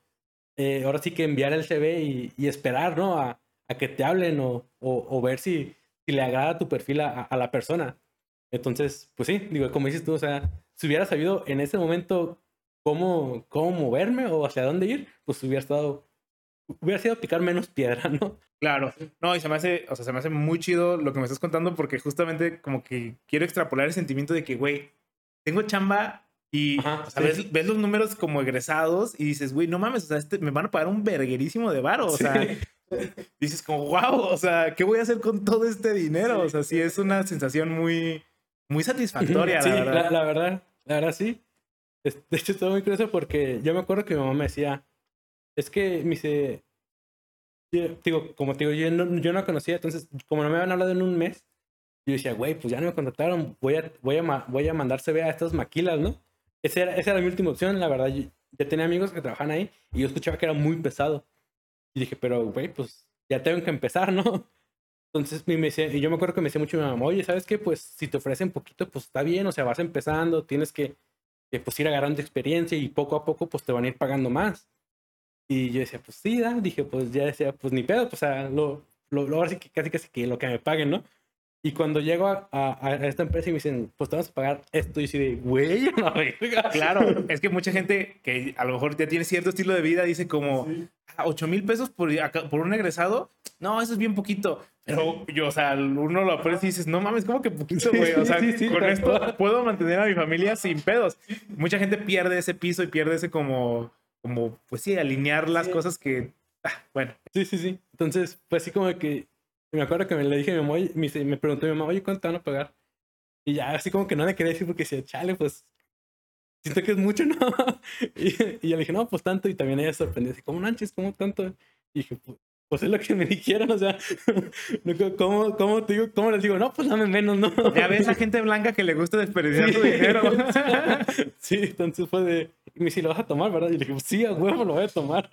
eh, ahora sí que enviar el CV y, esperar, ¿no? A, que te hablen o, ver si, le agrada tu perfil a la persona. Entonces, pues sí, digo, como dices tú, o sea, si hubiera sabido en ese momento cómo, cómo moverme o hacia dónde ir, pues hubiera estado, hubiera sido picar menos piedra, ¿no? Claro, no, y se me hace, o sea, se me hace muy chido lo que me estás contando porque justamente como que quiero extrapolar el sentimiento de que, güey, tengo chamba y Ajá, o sea, sí. ves, ves los números como egresados y dices, güey, no mames, o sea, este, me van a pagar un verguerísimo de varo, o Sí. sea, dices como, wow, o sea, ¿qué voy a hacer con todo este dinero? O sea, sí es una sensación muy, muy satisfactoria, sí, la verdad. La, la verdad, la verdad sí. De hecho, estuvo muy curioso porque yo me acuerdo que mi mamá me decía, es que me dice, yo- digo, como te digo, yo no, yo no conocía, entonces, como no me habían hablado en un mes, yo decía, güey, pues ya no me contrataron, voy a, voy a, voy a mandar CV a estas maquilas, ¿no? Esa era, esa era mi última opción, la verdad. Yo, ya tenía amigos que trabajaban ahí y yo escuchaba que era muy pesado. Y dije, pero, güey, pues ya tengo que empezar, ¿no? Entonces, me y yo me acuerdo que me decía mucho mi mamá, oye, ¿sabes qué? Pues si te ofrecen poquito, pues está bien, o sea, vas empezando, tienes que, que, pues ir agarrando experiencia y poco a poco, pues te van a ir pagando más. Y yo decía, pues sí, da. dije, pues ya decía, pues ni pedo, pues o sea, lo, lo, lo- ahora sí que casi casi que lo que me paguen, ¿no? Y cuando llego a, a- a esta empresa y me dicen, pues te vamos a pagar esto, y yo de, güey, a la verga. Claro, es que mucha gente que a lo mejor ya tiene cierto estilo de vida dice como, "Ah, 8 mil pesos por, por un egresado, no, eso es bien poquito. Pero yo, o sea, uno lo aprendes y dices, no mames, ¿cómo que poquito, güey? O sea, Sí, sí, con esto cual. puedo mantener a mi familia sin pedos. Mucha gente pierde ese piso y pierde ese como, como pues sí, alinear las Sí. cosas que, ah, bueno, Sí, sí, sí. Entonces, fue así como que me acuerdo que me le dije a mi mamá, me, me preguntó mi mamá, oye, ¿cuánto te van a pagar? Y ya así como que no le quería decir porque decía, chale, pues siento que es mucho, ¿no? Y, y yo le dije, no, pues tanto. Y también ella sorprendió, así, ¿cómo manches? ¿Cómo tanto? Y dije, pues, pues es lo que me dijeron, o sea, ¿cómo, cómo, te digo, ¿cómo les digo? No, pues dame menos, ¿no? ya ves a gente blanca que le gusta desperdiciar su dinero. sí, entonces fue de, y me dice, ¿lo vas a tomar, verdad? Y le dije, pues sí, a huevo lo voy a tomar.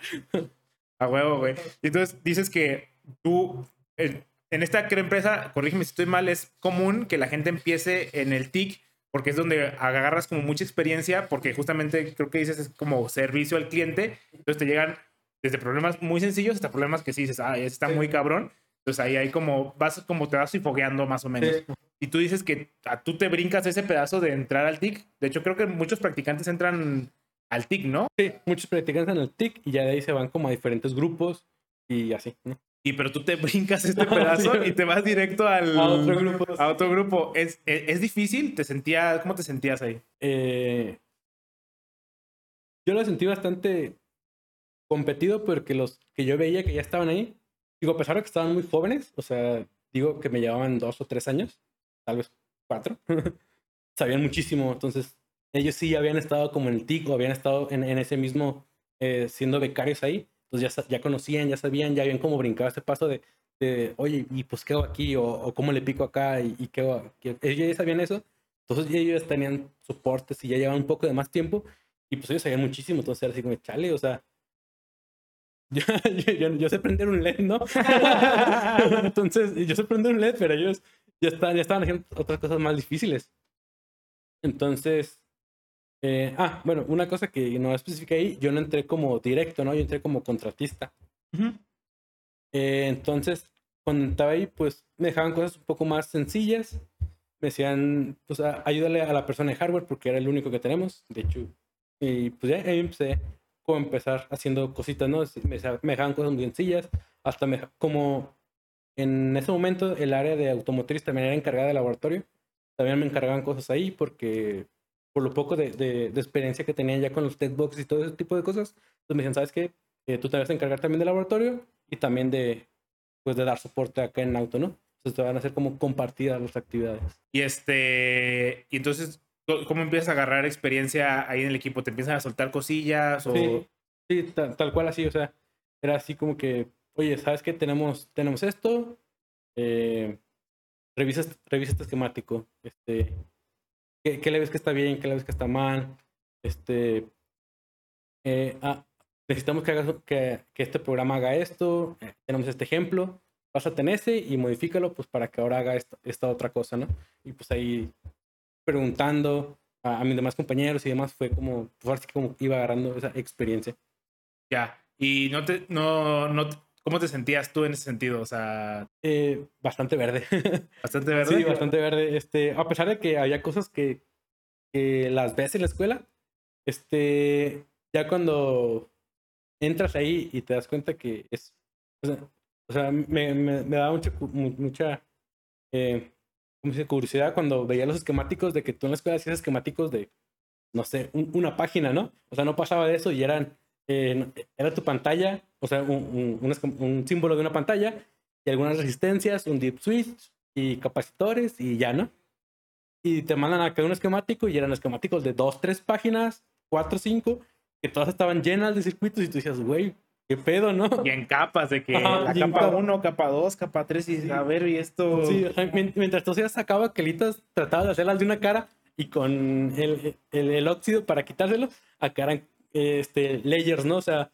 A huevo, güey. Y entonces dices que tú, en esta empresa, corrígeme si estoy mal, es común que la gente empiece en el TIC porque es donde agarras como mucha experiencia, porque justamente creo que dices es como servicio al cliente. Entonces te llegan desde problemas muy sencillos hasta problemas que sí dices, ah, ese está muy cabrón. Entonces ahí hay como, vas como te vas fogueando más o menos. Sí. Y tú dices que a, tú te brincas ese pedazo de entrar al TIC. De hecho, creo que muchos practicantes entran al TIC, ¿no? Sí, muchos practicantes en el TIC y ya de ahí se van como a diferentes grupos y así, ¿no? Y pero tú te brincas este pedazo Sí. y te vas directo al, A otro grupo. a otro grupo. ¿Es, es, es difícil? ¿Te sentía, ¿Cómo te sentías ahí? Eh, yo lo sentí bastante competido porque los que yo veía que ya estaban ahí, digo, a pesar de que estaban muy jóvenes, o sea, digo que me llevaban dos o tres años, tal vez cuatro, sabían muchísimo, entonces ellos sí habían estado como en el TIC o habían estado en, en ese mismo, eh, siendo becarios ahí, entonces ya, ya conocían, ya sabían, ya habían como brincado ese paso de, de, oye, ¿y pues qué hago aquí? O, o cómo le pico acá, y, y qué? Ellos ya sabían eso, entonces ellos tenían soportes y ya llevaban un poco de más tiempo y pues ellos sabían muchísimo, entonces era así como, chale, o sea, yo, yo, yo, sé prender un LED, ¿no? Entonces, yo sé prender un LED, pero ellos ya, están, ya estaban haciendo otras cosas más difíciles. Entonces, eh, ah, bueno, una cosa que no especifica ahí, yo no entré como directo, ¿no? Yo entré como contratista. eh, entonces, cuando estaba ahí, pues me dejaban cosas un poco más sencillas. Me decían, pues ayúdale a la persona de hardware porque era el único que tenemos. De hecho, y pues ya ahí empecé como empezar haciendo cositas, ¿no? Me, me dejaban cosas muy sencillas. Hasta me, como en ese momento el área de automotriz también era encargada de laboratorio. También me encargaban cosas ahí porque por lo poco de, de, experiencia que tenían ya con los box y todo ese tipo de cosas, pues me decían, ¿sabes qué? Eh, tú te vas a encargar también del laboratorio y también de, pues, de dar soporte acá en auto, ¿no? Entonces te van a hacer como compartidas las actividades. Y este, y entonces, ¿cómo empiezas a agarrar experiencia ahí en el equipo? ¿Te empiezan a soltar cosillas? O... Sí, sí tal, tal, cual así, o sea, era así como que, oye, ¿sabes qué? Tenemos, tenemos esto, eh, revisa, revisa este esquemático, este, ¿qué, le ves que está bien, qué le ves que está mal? Este, eh, ah, necesitamos que, hagas, que, este programa haga esto, eh, tenemos este ejemplo, pásate en ese y modifícalo pues para que ahora haga esta, otra cosa, ¿no? Y pues ahí preguntando a, mis demás compañeros y demás fue como, pues como iba agarrando esa experiencia. Ya, y no te, no, no, ¿cómo te sentías tú en ese sentido? O sea... Eh, bastante verde. ¿Bastante verde? Sí, bastante verde. Este, a pesar de que había cosas que, que las ves en la escuela, este, ya cuando entras ahí y te das cuenta que es, o sea, me, me, me da mucha, mucha eh, dice? curiosidad cuando veía los esquemáticos de que tú en la escuela hacías esquemáticos de, no sé, una página, ¿no? O sea, no pasaba de eso y eran, eh, era tu pantalla, o sea, un, un, un, símbolo de una pantalla y algunas resistencias, un deep switch y capacitores y ya, ¿no? Y te mandan a cada un esquemático y eran esquemáticos de dos, tres páginas, cuatro, cinco, que todas estaban llenas de circuitos y tú decías, güey, qué pedo, ¿no? Y en capas, de que la capa 1, capa 2, capa 3, y a ver, y esto. Sí, mientras tú ya sacaba aquelitas, trataba de hacerlas de una cara y con el, el, el óxido para quitárselo, acá eran este, layers, ¿no? O sea,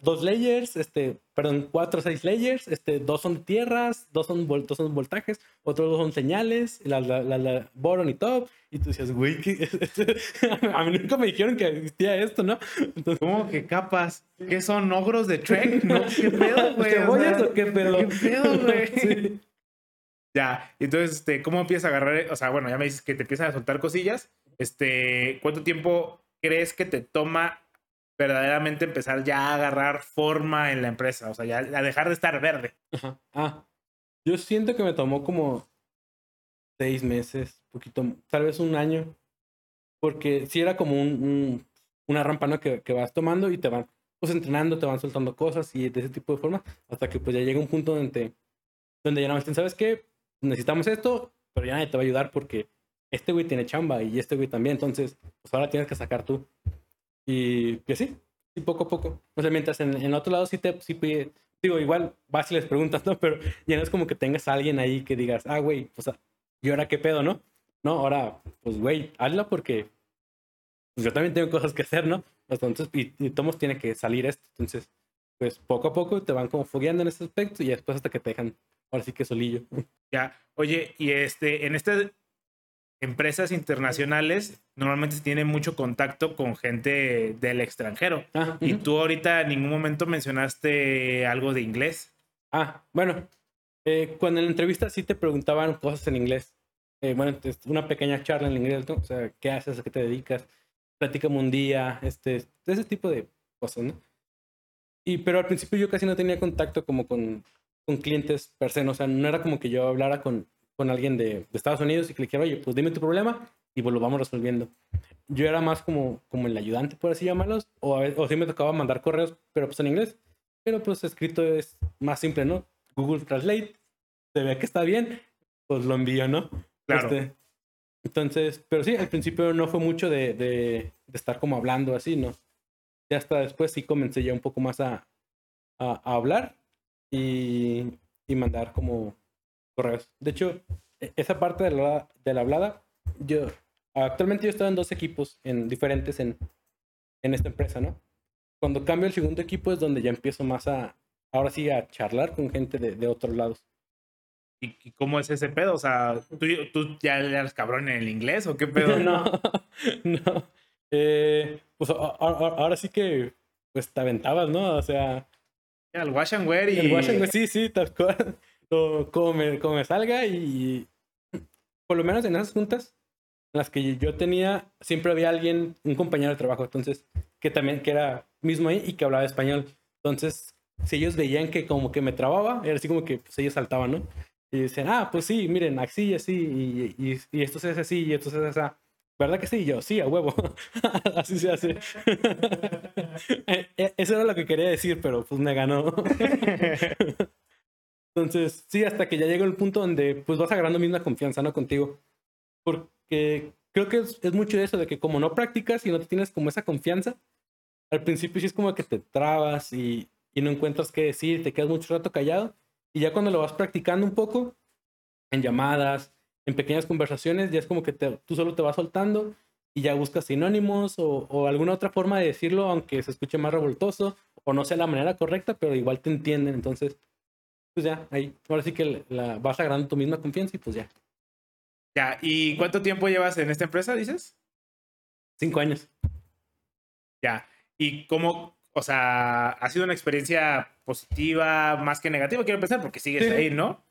dos layers, este, perdón, cuatro o seis layers, este, dos son tierras, dos son, dos son voltajes, otros dos son señales, la, la, la, boron y top, y tú decías, güey, a mí nunca me dijeron que existía esto, ¿no? Entonces, ¿Cómo que capas? ¿Qué son ogros de Trek? ¿No? ¿Qué pedo, güey? ¿Cebollas o, qué pedo? ¿Qué pedo, güey? sí. Ya, entonces, este, ¿cómo empiezas a agarrar? O sea, bueno, ya me dices que te empiezan a soltar cosillas. Este, ¿cuánto tiempo crees que te toma verdaderamente empezar ya a agarrar forma en la empresa, o sea, ya a dejar de estar verde. Ah, yo siento que me tomó como seis meses, poquito, tal vez un año, porque sí era como un, una rampa ¿no? que, que, vas tomando y te van pues entrenando, te van soltando cosas y de ese tipo de forma, hasta que pues ya llega un punto donde, donde ya no dicen, ¿sabes qué? Necesitamos esto, pero ya nadie te va a ayudar porque este güey tiene chamba y este güey también, entonces pues ahora tienes que sacar tú. Y que sí, y poco a poco. O sea, mientras en, en otro lado sí te, sí digo, igual vas y les preguntas, ¿no? Pero ya no es como que tengas a alguien ahí que digas, ah, güey, sea, ¿y ahora qué pedo, no? No, ahora, pues, güey, hazlo porque pues, yo también tengo cosas que hacer, ¿no? Entonces, y, y todos tiene que salir esto. Entonces, pues, poco a poco te van como fogueando en ese aspecto y después hasta que te dejan, ahora sí que solillo. Ya, oye, y este, en este empresas internacionales normalmente se tiene mucho contacto con gente del extranjero. Ah, y tú ahorita en ningún momento mencionaste algo de inglés. Ah, bueno, eh, cuando en la entrevista sí te preguntaban cosas en inglés. Eh, bueno, una pequeña charla en inglés, ¿no? O sea, ¿qué haces? ¿A qué te dedicas? Platícame un día, este, ese tipo de cosas, ¿no? Y, pero al principio yo casi no tenía contacto como con, con clientes per se, ¿no? o sea, no era como que yo hablara con, con alguien de, de, Estados Unidos y que le dijera, oye, pues dime tu problema y pues lo vamos resolviendo. Yo era más como, como el ayudante, por así llamarlos, o, a veces, o sí me tocaba mandar correos, pero pues en inglés. Pero pues escrito es más simple, ¿no? Google Translate, se ve que está bien, pues lo envío, ¿no? Claro. Este, entonces, pero sí, al principio no fue mucho de, de, de, estar como hablando así, ¿no? Ya hasta después sí comencé ya un poco más a, a, a hablar y, y mandar como correos. De hecho, e, esa parte de la, de la hablada, yo actualmente yo estoy en dos equipos en, diferentes en, en esta empresa, ¿no? cuando cambio el segundo equipo es donde ya empiezo más a, ahora sí, a charlar con gente de, de otros lados. ¿Y, y cómo es ese pedo? O sea, ¿tú, tú ya eras cabrón en el inglés o qué pedo? no, no. Eh, pues a- a- a- ahora sí que pues te aventabas, ¿no? O sea, El wash and wear y... el Washington, sí, sí, tal cual. Como me, como me salga y por lo menos en esas juntas en las que yo tenía, siempre había alguien, un compañero de trabajo, entonces, que también, que era mismo ahí y que hablaba español. Entonces, si ellos veían que como que me trababa, era así como que pues, ellos saltaban, ¿no? Y decían, ah, pues sí, miren, así, así, y, y, y esto se hace así, y esto se hace así. ¿Verdad que sí? Yo, sí, a huevo. así se hace. Eh, eh, Eso era lo que quería decir, pero pues me ganó. Entonces, sí, hasta que ya llegó el punto donde pues vas agarrando misma confianza, ¿no? Contigo. Porque creo que es, mucho eso, de que como no practicas y no te tienes como esa confianza, al principio sí es como que te trabas y, y no encuentras qué decir, te quedas mucho rato callado. Y ya cuando lo vas practicando un poco, en llamadas, en pequeñas conversaciones, ya es como que tú solo te vas soltando y ya buscas sinónimos o, o alguna otra forma de decirlo, aunque se escuche más revoltoso o no sea la manera correcta, pero igual te entienden. Entonces, pues ya, ahí. Ahora sí que la, vas agarrando tu misma confianza y pues ya. Ya, ¿y cuánto tiempo llevas en esta empresa, dices? Cinco años. Ya. ¿Y cómo, o sea, ha sido una experiencia positiva más que negativa? Quiero pensar, porque sigues Sí. ahí, ¿no?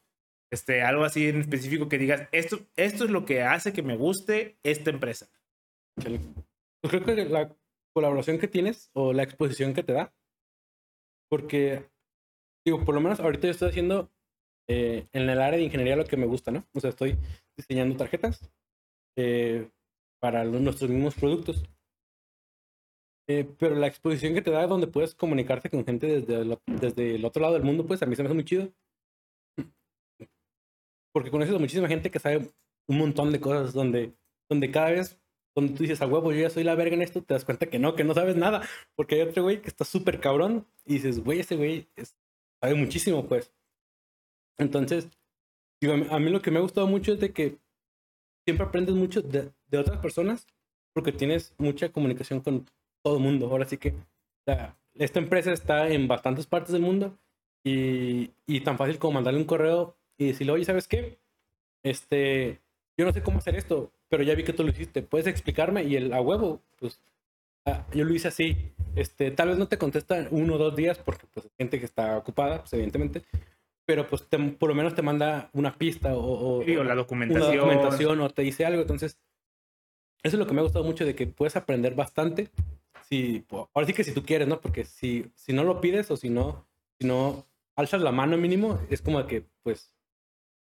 Este, algo así en específico que digas, esto, esto es lo que hace que me guste esta empresa. Pues creo que la colaboración que tienes o la exposición que te da, porque, digo, por lo menos ahorita yo estoy haciendo eh, en el área de ingeniería lo que me gusta, ¿no? O sea, estoy diseñando tarjetas eh, para nuestros mismos productos. Eh, pero la exposición que te da donde puedes comunicarte con gente desde el, desde el otro lado del mundo, pues a mí se me hace muy chido. Porque conoces a muchísima gente que sabe un montón de cosas, donde, donde cada vez, donde tú dices, a huevo, yo ya soy la verga en esto, te das cuenta que no, que no sabes nada. Porque hay otro güey que está súper cabrón y dices, güey, ese güey es- sabe muchísimo, pues. Entonces, digo, a mí, lo que me ha gustado mucho es de que siempre aprendes mucho de, otras personas porque tienes mucha comunicación con todo el mundo. Ahora sí que esta empresa está en bastantes partes del mundo y, y tan fácil como mandarle un correo y decirle, oye, ¿sabes qué? Este, yo no sé cómo hacer esto, pero ya vi que tú lo hiciste. ¿Puedes explicarme? Y el a huevo, pues ah, yo lo hice así. Este, tal vez no te contesta uno o dos días porque pues hay gente que está ocupada, pues evidentemente. Pero pues te- por lo menos te manda una pista o, o- Sí, o la una documentación. o te dice algo. Entonces, eso es lo que me ha gustado mucho de que puedes aprender bastante. Si, po- ahora sí que si tú quieres, ¿no? Porque si, si no lo pides o si no, si no alzas la mano mínimo, es como que, pues,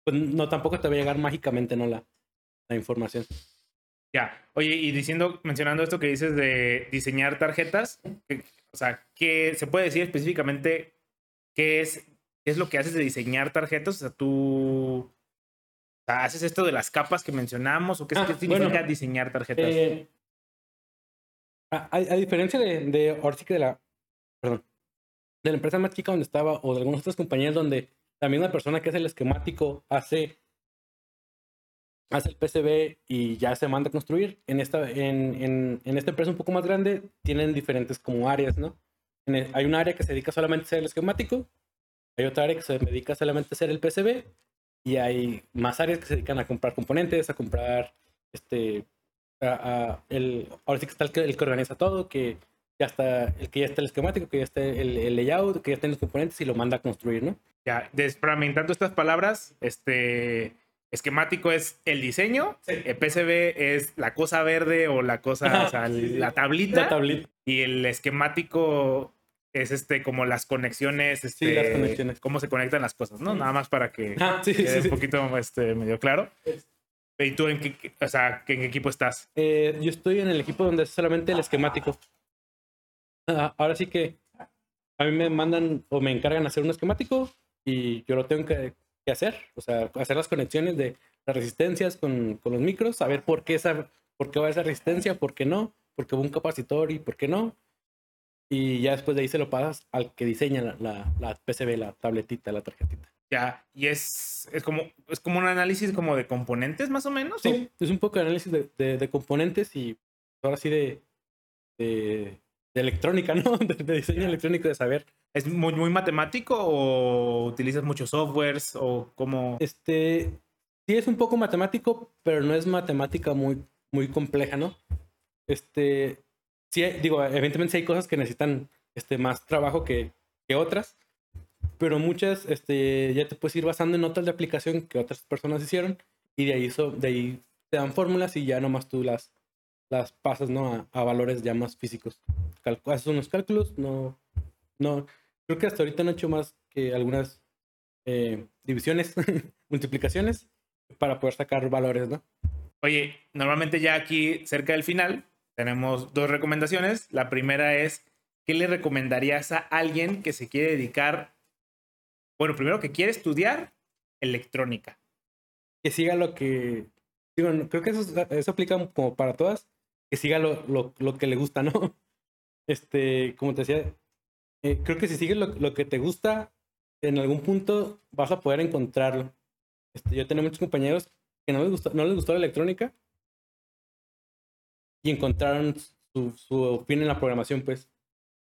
pues no, tampoco te va a llegar mágicamente, ¿no? La, la información. Ya. Oye, y diciendo, mencionando esto que dices de diseñar tarjetas, o sea, ¿qué se puede decir específicamente qué es, qué es lo que haces de diseñar tarjetas? O sea, tú o sea, haces esto de las capas que mencionamos o qué, Ah, qué significa bueno. diseñar tarjetas. Eh, a, diferencia de, de, ahora sí que de la, perdón, de la empresa más chica donde estaba o de algunas otras compañías donde la misma persona que hace el esquemático hace, hace el PCB y ya se manda a construir, en esta, en, en, en esta empresa un poco más grande tienen diferentes como áreas, ¿no? El- hay un área que se dedica solamente a hacer el esquemático, hay otra área que se dedica solamente a hacer el PCB y hay más áreas que se dedican a comprar componentes, a comprar este a- a el, ahora sí que está el que, el que organiza todo, que ya está el que ya está el esquemático, que ya está el, el layout, que ya están los componentes y lo manda a construir, ¿no? Ya, desfragmentando estas palabras, este esquemático es el diseño, el PCB es la cosa verde o la cosa, o sea, la tablita, La tablita. y el esquemático es este como las conexiones, este, las conexiones. cómo se conectan las cosas, ¿no? Nada más para que Ah, sí, sí, quede sí. un poquito este, medio claro. ¿Y tú en qué, o sea, ¿en qué equipo estás? Eh, yo estoy en el equipo donde es solamente el esquemático. Ah, ahora sí que a mí me mandan o me encargan hacer un esquemático y yo lo tengo que, que hacer. O sea, hacer las conexiones de las resistencias con, con los micros, saber por qué, esa, por qué va esa resistencia, por qué no, por qué va un capacitor y por qué no. Y ya después de ahí se lo pasas al que diseña la, la, la PCB, la tabletita, la tarjetita. Ya, y es, es como es como un análisis como de componentes más o menos. Sí, es un poco de análisis de, de- de componentes y ahora sí de, de, de electrónica, ¿no? De, de diseño electrónico, de saber. ¿Es muy, muy matemático o utilizas muchos softwares o cómo? Este, sí es un poco matemático, pero no es matemática muy, muy compleja, ¿no? Este, sí, digo, evidentemente sí hay cosas que necesitan este, más trabajo que, que otras, pero muchas este, ya te puedes ir basando en notas de aplicación que otras personas hicieron y de ahí, so- de ahí te dan fórmulas y ya nomás tú las, las pasas ¿no? a, a valores ya más físicos. Calcu- haces unos cálculos, no, no, creo que hasta ahorita no he hecho más que algunas eh, divisiones, multiplicaciones para poder sacar valores, ¿no? Oye, normalmente ya aquí cerca del final tenemos dos recomendaciones. La primera es, ¿qué le recomendarías a alguien que se quiere dedicar, bueno, primero que quiere estudiar electrónica? que siga lo que. Digo, creo que eso, es- eso aplica como para todas. Que siga lo, lo, lo que le gusta, ¿no? Este, como te decía, eh, creo que si sigues lo, lo que te gusta, en algún punto vas a poder encontrarlo. Este, yo tenía muchos compañeros que no les gustó, no les gustó la electrónica y encontraron su, su fin en la programación, pues.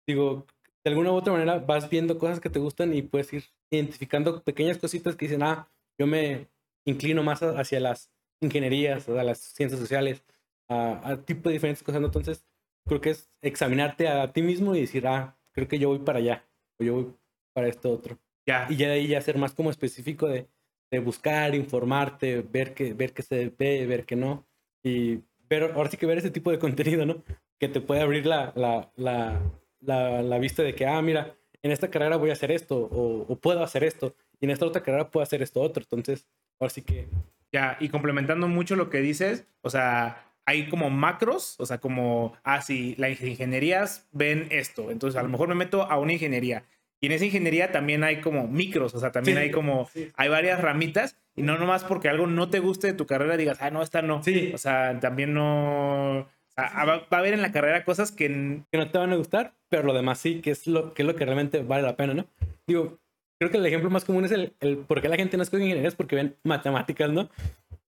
Digo, de alguna u otra manera vas viendo cosas que te gustan y puedes ir identificando pequeñas cositas que dicen, ah, yo me inclino más hacia las ingenierías, a las ciencias sociales, a, a tipo de diferentes cosas. ¿no? Entonces, creo que es examinarte a ti mismo y decir, ah, creo que yo voy para allá, o yo voy para esto otro. Ya, Y ya de ahí ya ser más como específico de, de buscar, informarte, ver que, ver que se ve, ver que no. Y ver, ahora sí que ver ese tipo de contenido, ¿no? Que te puede abrir la, la, la, la, la vista de que, ah, mira, en esta carrera voy a hacer esto, o, o puedo hacer esto, y en esta otra carrera puedo hacer esto otro. Entonces, ahora sí que ya. Y complementando mucho lo que dices, o sea, hay como macros, o sea, como, ah, sí, las ingenierías ven esto. Entonces, a lo mejor me meto a una ingeniería. Y en esa ingeniería también hay como micros, o sea, también Sí, hay como, sí. hay varias ramitas. Y no nomás porque algo no te guste de tu carrera digas, ah, no, esta no. Sí. O sea, también no. O sea, va, a haber en la carrera cosas que. que no te van a gustar, pero lo demás sí, que es lo que, es lo que realmente vale la pena, ¿no? Digo, creo que el ejemplo más común es el, el por qué la gente no escoge ingeniería es porque ven matemáticas, ¿no?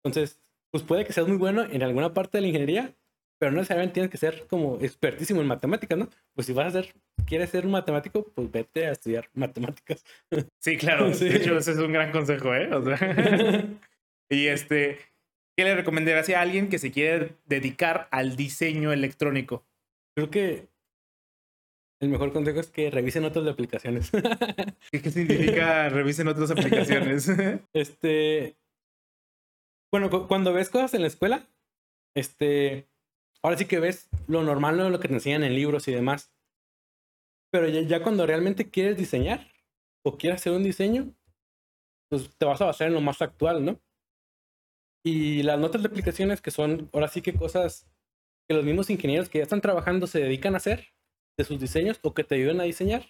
Entonces, pues puede que seas muy bueno en alguna parte de la ingeniería, pero no necesariamente tienes que ser como expertísimo en matemáticas, ¿no? Pues si vas a ser, quieres ser un matemático, pues vete a estudiar matemáticas. Sí, claro. Sí. De hecho, ese es un gran consejo, ¿eh? O sea, y este. ¿Qué le recomendarías a alguien que se quiere dedicar al diseño electrónico? Creo que el mejor consejo es que revisen otras aplicaciones. ¿Qué, qué significa revisen otras aplicaciones? Este. Bueno, cu- cuando ves cosas en la escuela, este. Ahora sí que ves lo normal, no lo que te enseñan en libros y demás. Pero ya, ya cuando realmente quieres diseñar o quieres hacer un diseño, pues te vas a basar en lo más actual, ¿no? Y las notas de aplicaciones que son ahora sí que cosas que los mismos ingenieros que ya están trabajando se dedican a hacer de sus diseños o que te ayudan a diseñar.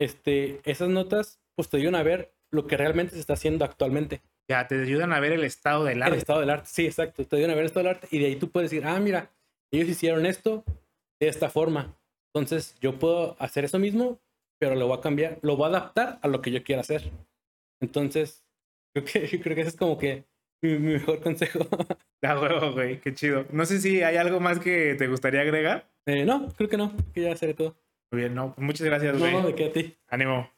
Este, esas notas pues te ayudan a ver lo que realmente se está haciendo actualmente. Ya, te ayudan a ver el estado del El arte. estado del arte, sí, exacto. Te ayudan a ver el estado del arte y de ahí tú puedes decir, ah, mira, ellos hicieron esto de esta forma. Entonces yo puedo hacer eso mismo, pero lo voy a cambiar, lo voy a adaptar a lo que yo quiera hacer. Entonces, creo que, creo que ese es como que mi, mi mejor consejo. Ah, huevo, güey, qué chido. No sé si hay algo más que te gustaría agregar. Eh, no, creo que no, que ya seré todo. Muy bien, no. pues muchas gracias, güey. No, de qué a ti. Ánimo.